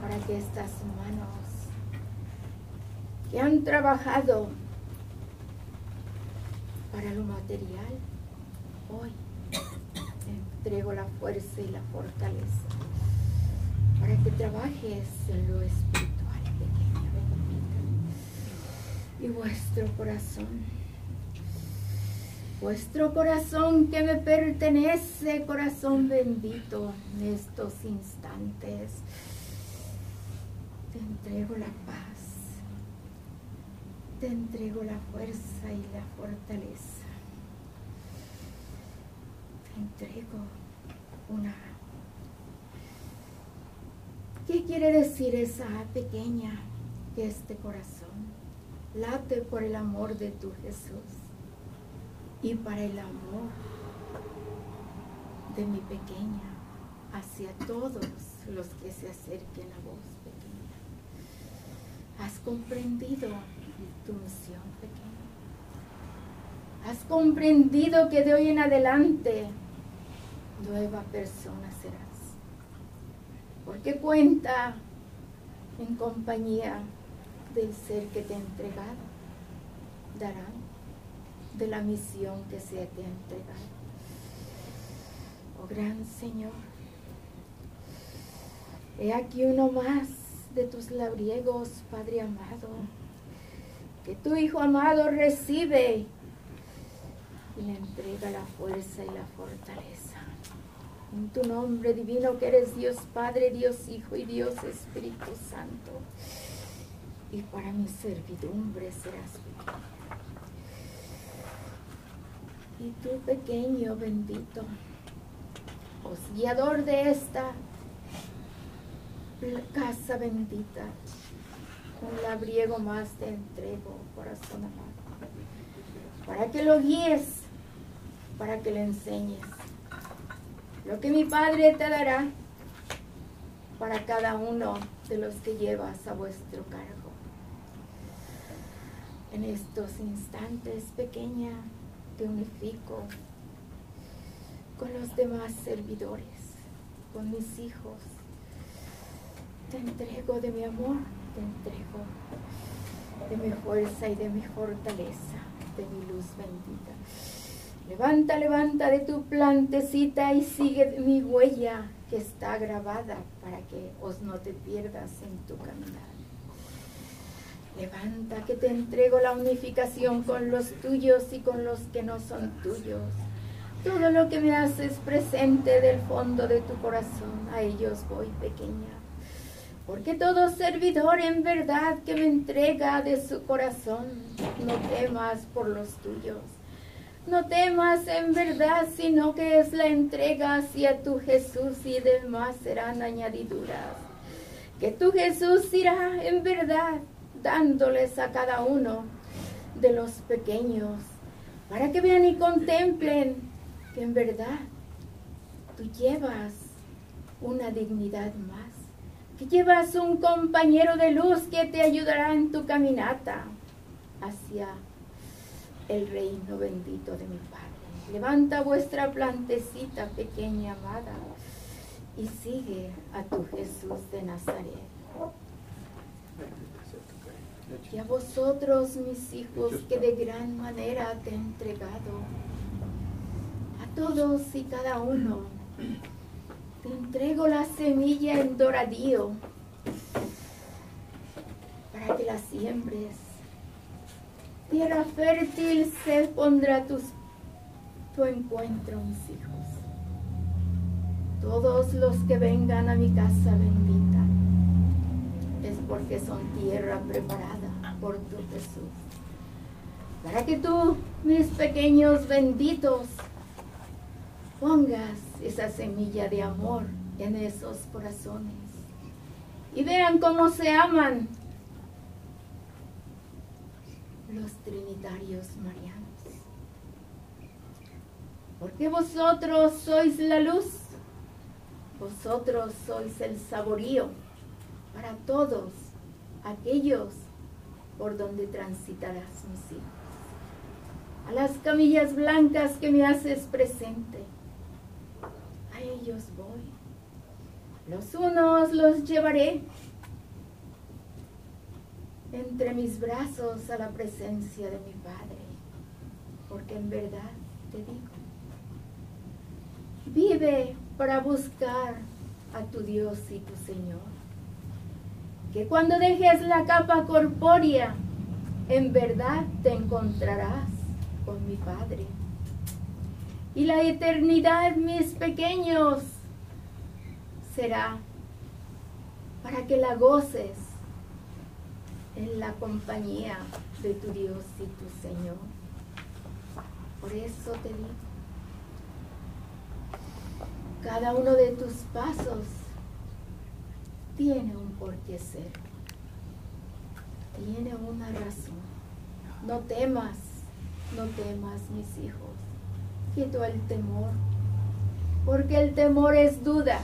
para que estas manos que han trabajado para lo material, hoy entrego la fuerza y la fortaleza para que trabajes en lo espiritual, pequeña, bendita. Y vuestro corazón vuestro corazón que me pertenece, corazón bendito, en estos instantes. Te entrego la paz, te entrego la fuerza y la fortaleza. Te entrego una... ¿Qué quiere decir esa pequeña que este corazón late por el amor de tu Jesús? y para el amor de mi pequeña hacia todos los que se acerquen a vos, pequeña. Has comprendido tu misión, pequeña. Has comprendido que de hoy en adelante nueva persona. Porque cuenta en compañía del ser que te ha entregado. Darán de la misión que se te ha entregado. Oh gran Señor, he aquí uno más de tus labriegos, Padre amado, que tu Hijo amado recibe y le entrega la fuerza y la fortaleza. En tu nombre divino que eres Dios Padre, Dios Hijo y Dios Espíritu Santo. Y para mi servidumbre serás pequeño y tú pequeño bendito, os guiador de esta casa bendita, un labriego más te entrego, corazón amado, para que lo guíes, para que le enseñes. Lo que mi Padre te dará para cada uno de los que llevas a vuestro cargo. En estos instantes, pequeña, te unifico con los demás servidores, con mis hijos. Te entrego de mi amor, te entrego de mi fuerza y de mi fortaleza, de mi luz bendita. Levanta, levanta de tu plantecita y sigue mi huella que está grabada para que os no te pierdas en tu caminar. Levanta que te entrego la unificación con los tuyos y con los que no son tuyos. Todo lo que me haces presente del fondo de tu corazón, a ellos voy pequeña. Porque todo servidor en verdad que me entrega de su corazón, no temas por los tuyos. No temas en verdad, sino que es la entrega hacia tu Jesús y demás serán añadiduras. Que tu Jesús irá en verdad dándoles a cada uno de los pequeños, para que vean y contemplen que en verdad tú llevas una dignidad más, que llevas un compañero de luz que te ayudará en tu caminata hacia el reino bendito de mi Padre. Levanta vuestra plantecita pequeña amada y sigue a tu Jesús de Nazaret. Y a vosotros, mis hijos, que de gran manera te he entregado, a todos y cada uno, te entrego la semilla en doradío para que la siembres. Tierra fértil se pondrá tus, tu encuentro, mis hijos. Todos los que vengan a mi casa bendita es porque son tierra preparada por tu Jesús. Para que tú, mis pequeños benditos, pongas esa semilla de amor en esos corazones. Y vean cómo se aman los trinitarios marianos. Porque vosotros sois la luz, vosotros sois el saborío para todos aquellos por donde transitarás, mis hijos. A las camillas blancas que me haces presente, a ellos voy. Los unos los llevaré entre mis brazos a la presencia de mi Padre, porque en verdad te digo, vive para buscar a tu Dios y tu Señor. Que cuando dejes la capa corpórea, en verdad te encontrarás con mi Padre. Y la eternidad, mis pequeños, será para que la goces en la compañía de tu Dios y tu Señor. Por eso te digo, cada uno de tus pasos tiene un por qué ser, tiene una razón. No temas, no temas mis hijos, quito el temor, porque el temor es duda.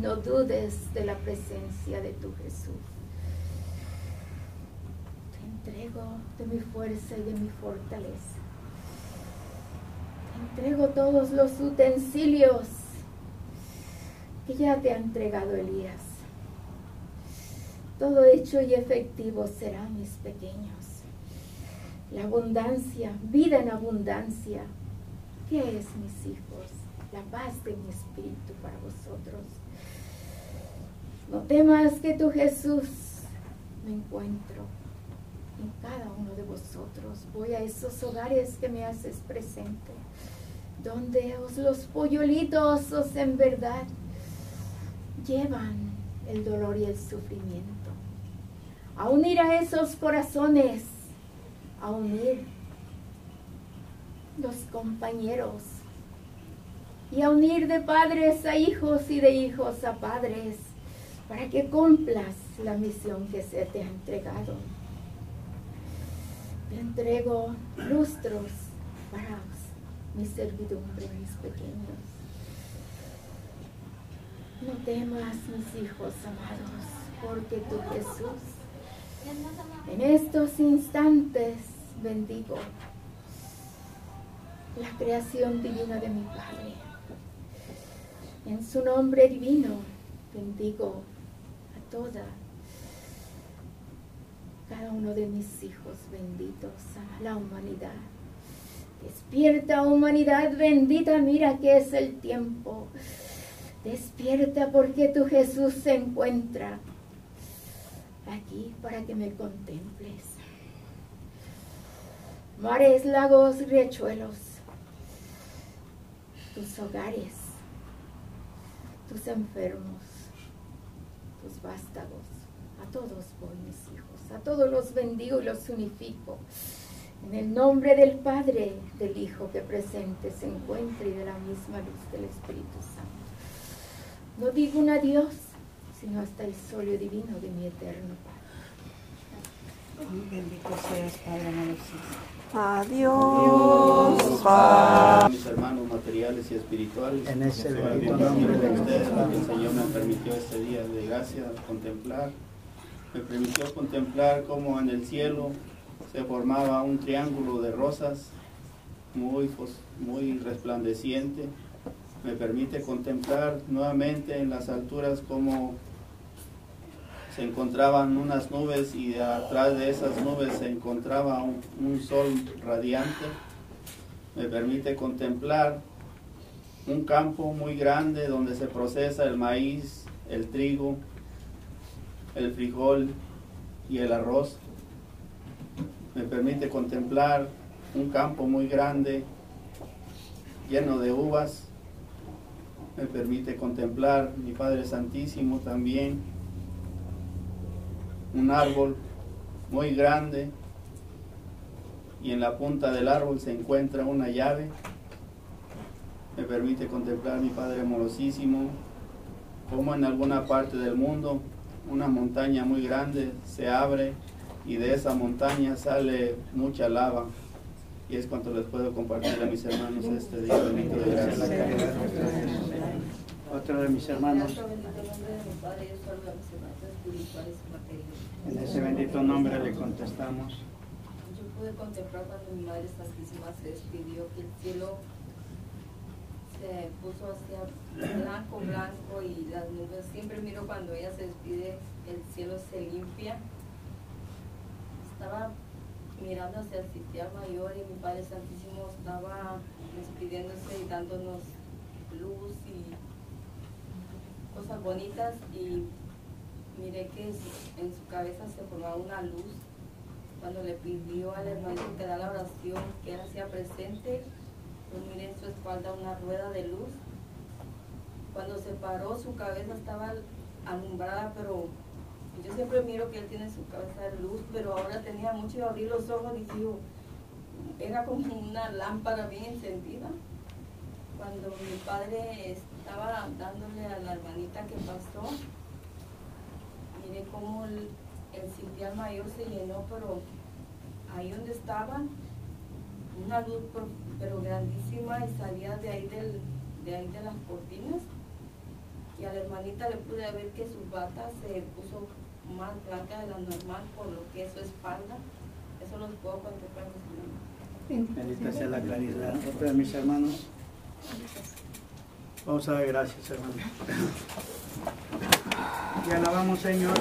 No dudes de la presencia de tu Jesús. Entrego de mi fuerza y de mi fortaleza. Te entrego todos los utensilios que ya te ha entregado Elías. Todo hecho y efectivo será, mis pequeños. La abundancia, vida en abundancia. ¿Qué es, mis hijos? La paz de mi espíritu para vosotros. No temas que tu Jesús me encuentro en cada uno de vosotros. Voy a esos hogares que me haces presente, donde os los polluelitos os en verdad llevan el dolor y el sufrimiento. A unir a esos corazones, a unir los compañeros y a unir de padres a hijos y de hijos a padres para que cumplas la misión que se te ha entregado. Te entrego lustros para mi servidumbre, mis pequeños. No temas, mis hijos amados, porque tu Jesús, en estos instantes bendigo la creación divina de mi Padre. En su nombre divino bendigo toda, cada uno de mis hijos benditos, a la humanidad. Despierta humanidad bendita, mira que es el tiempo. Despierta porque tu Jesús se encuentra aquí para que me contemples. Mares, lagos, riachuelos, tus hogares, tus enfermos, tus vástagos. A todos voy, mis a todos los bendigo y los unifico. En el nombre del Padre, del Hijo que presente se encuentre y de la misma luz del Espíritu Santo. No digo un adiós, sino hasta el solio divino de mi eterno Padre. Bendito seas, Padre amado. Adiós. A mis hermanos materiales y espirituales. En ese bendito nombre de ustedes, El Señor me permitió este día de gracia contemplar. Me permitió contemplar cómo en el cielo se formaba un triángulo de rosas muy, muy resplandeciente. Me permite contemplar nuevamente en las alturas cómo se encontraban unas nubes y de atrás de esas nubes se encontraba un sol radiante. Me permite contemplar un campo muy grande donde se procesa el maíz, el trigo, el frijol y el arroz. Me permite contemplar un campo muy grande lleno de uvas. Me permite contemplar mi Padre Santísimo también un árbol muy grande y en la punta del árbol se encuentra una llave. Me permite contemplar mi Padre amorosísimo, como en alguna parte del mundo una montaña muy grande se abre y de esa montaña sale mucha lava. Y es cuanto les puedo compartir a mis hermanos este día bendito de gracia. Otro de mis hermanos, Santo bendito nombre de mi Padre, yo salvo a mis hermanos espirituales y materiales. en ese bendito nombre le contestamos. Yo pude contemplar cuando mi Madre Santísima se despidió que el cielo se puso hacia blanco, blanco y las nubes. Siempre miro cuando ella se despide, el cielo se limpia. Estaba mirando hacia el sitio mayor y mi Padre Santísimo estaba despidiéndose y dándonos luz y cosas bonitas y miré que en su cabeza se formaba una luz cuando le pidió al hermano que da la oración que él hacía presente miré en su espalda una rueda de luz. Cuando se paró su cabeza estaba alumbrada pero yo siempre miro que él tiene su cabeza de luz pero ahora tenía mucho y abrí los ojos y digo era como una lámpara bien encendida. Cuando mi padre estaba dándole a la hermanita que pasó, miré cómo el, el mayor se llenó, pero ahí donde estaban, una luz pro- pero grandísima y salía de ahí, del, de ahí de las cortinas. Y a la hermanita le pude ver que su bata se puso más blanca de la normal por lo que es su espalda. Eso los puedo contemplar mis hermanos. Bendita sea la claridad. Otra de mis hermanos. Vamos a dar gracias, hermano. Y alabamos, Señor,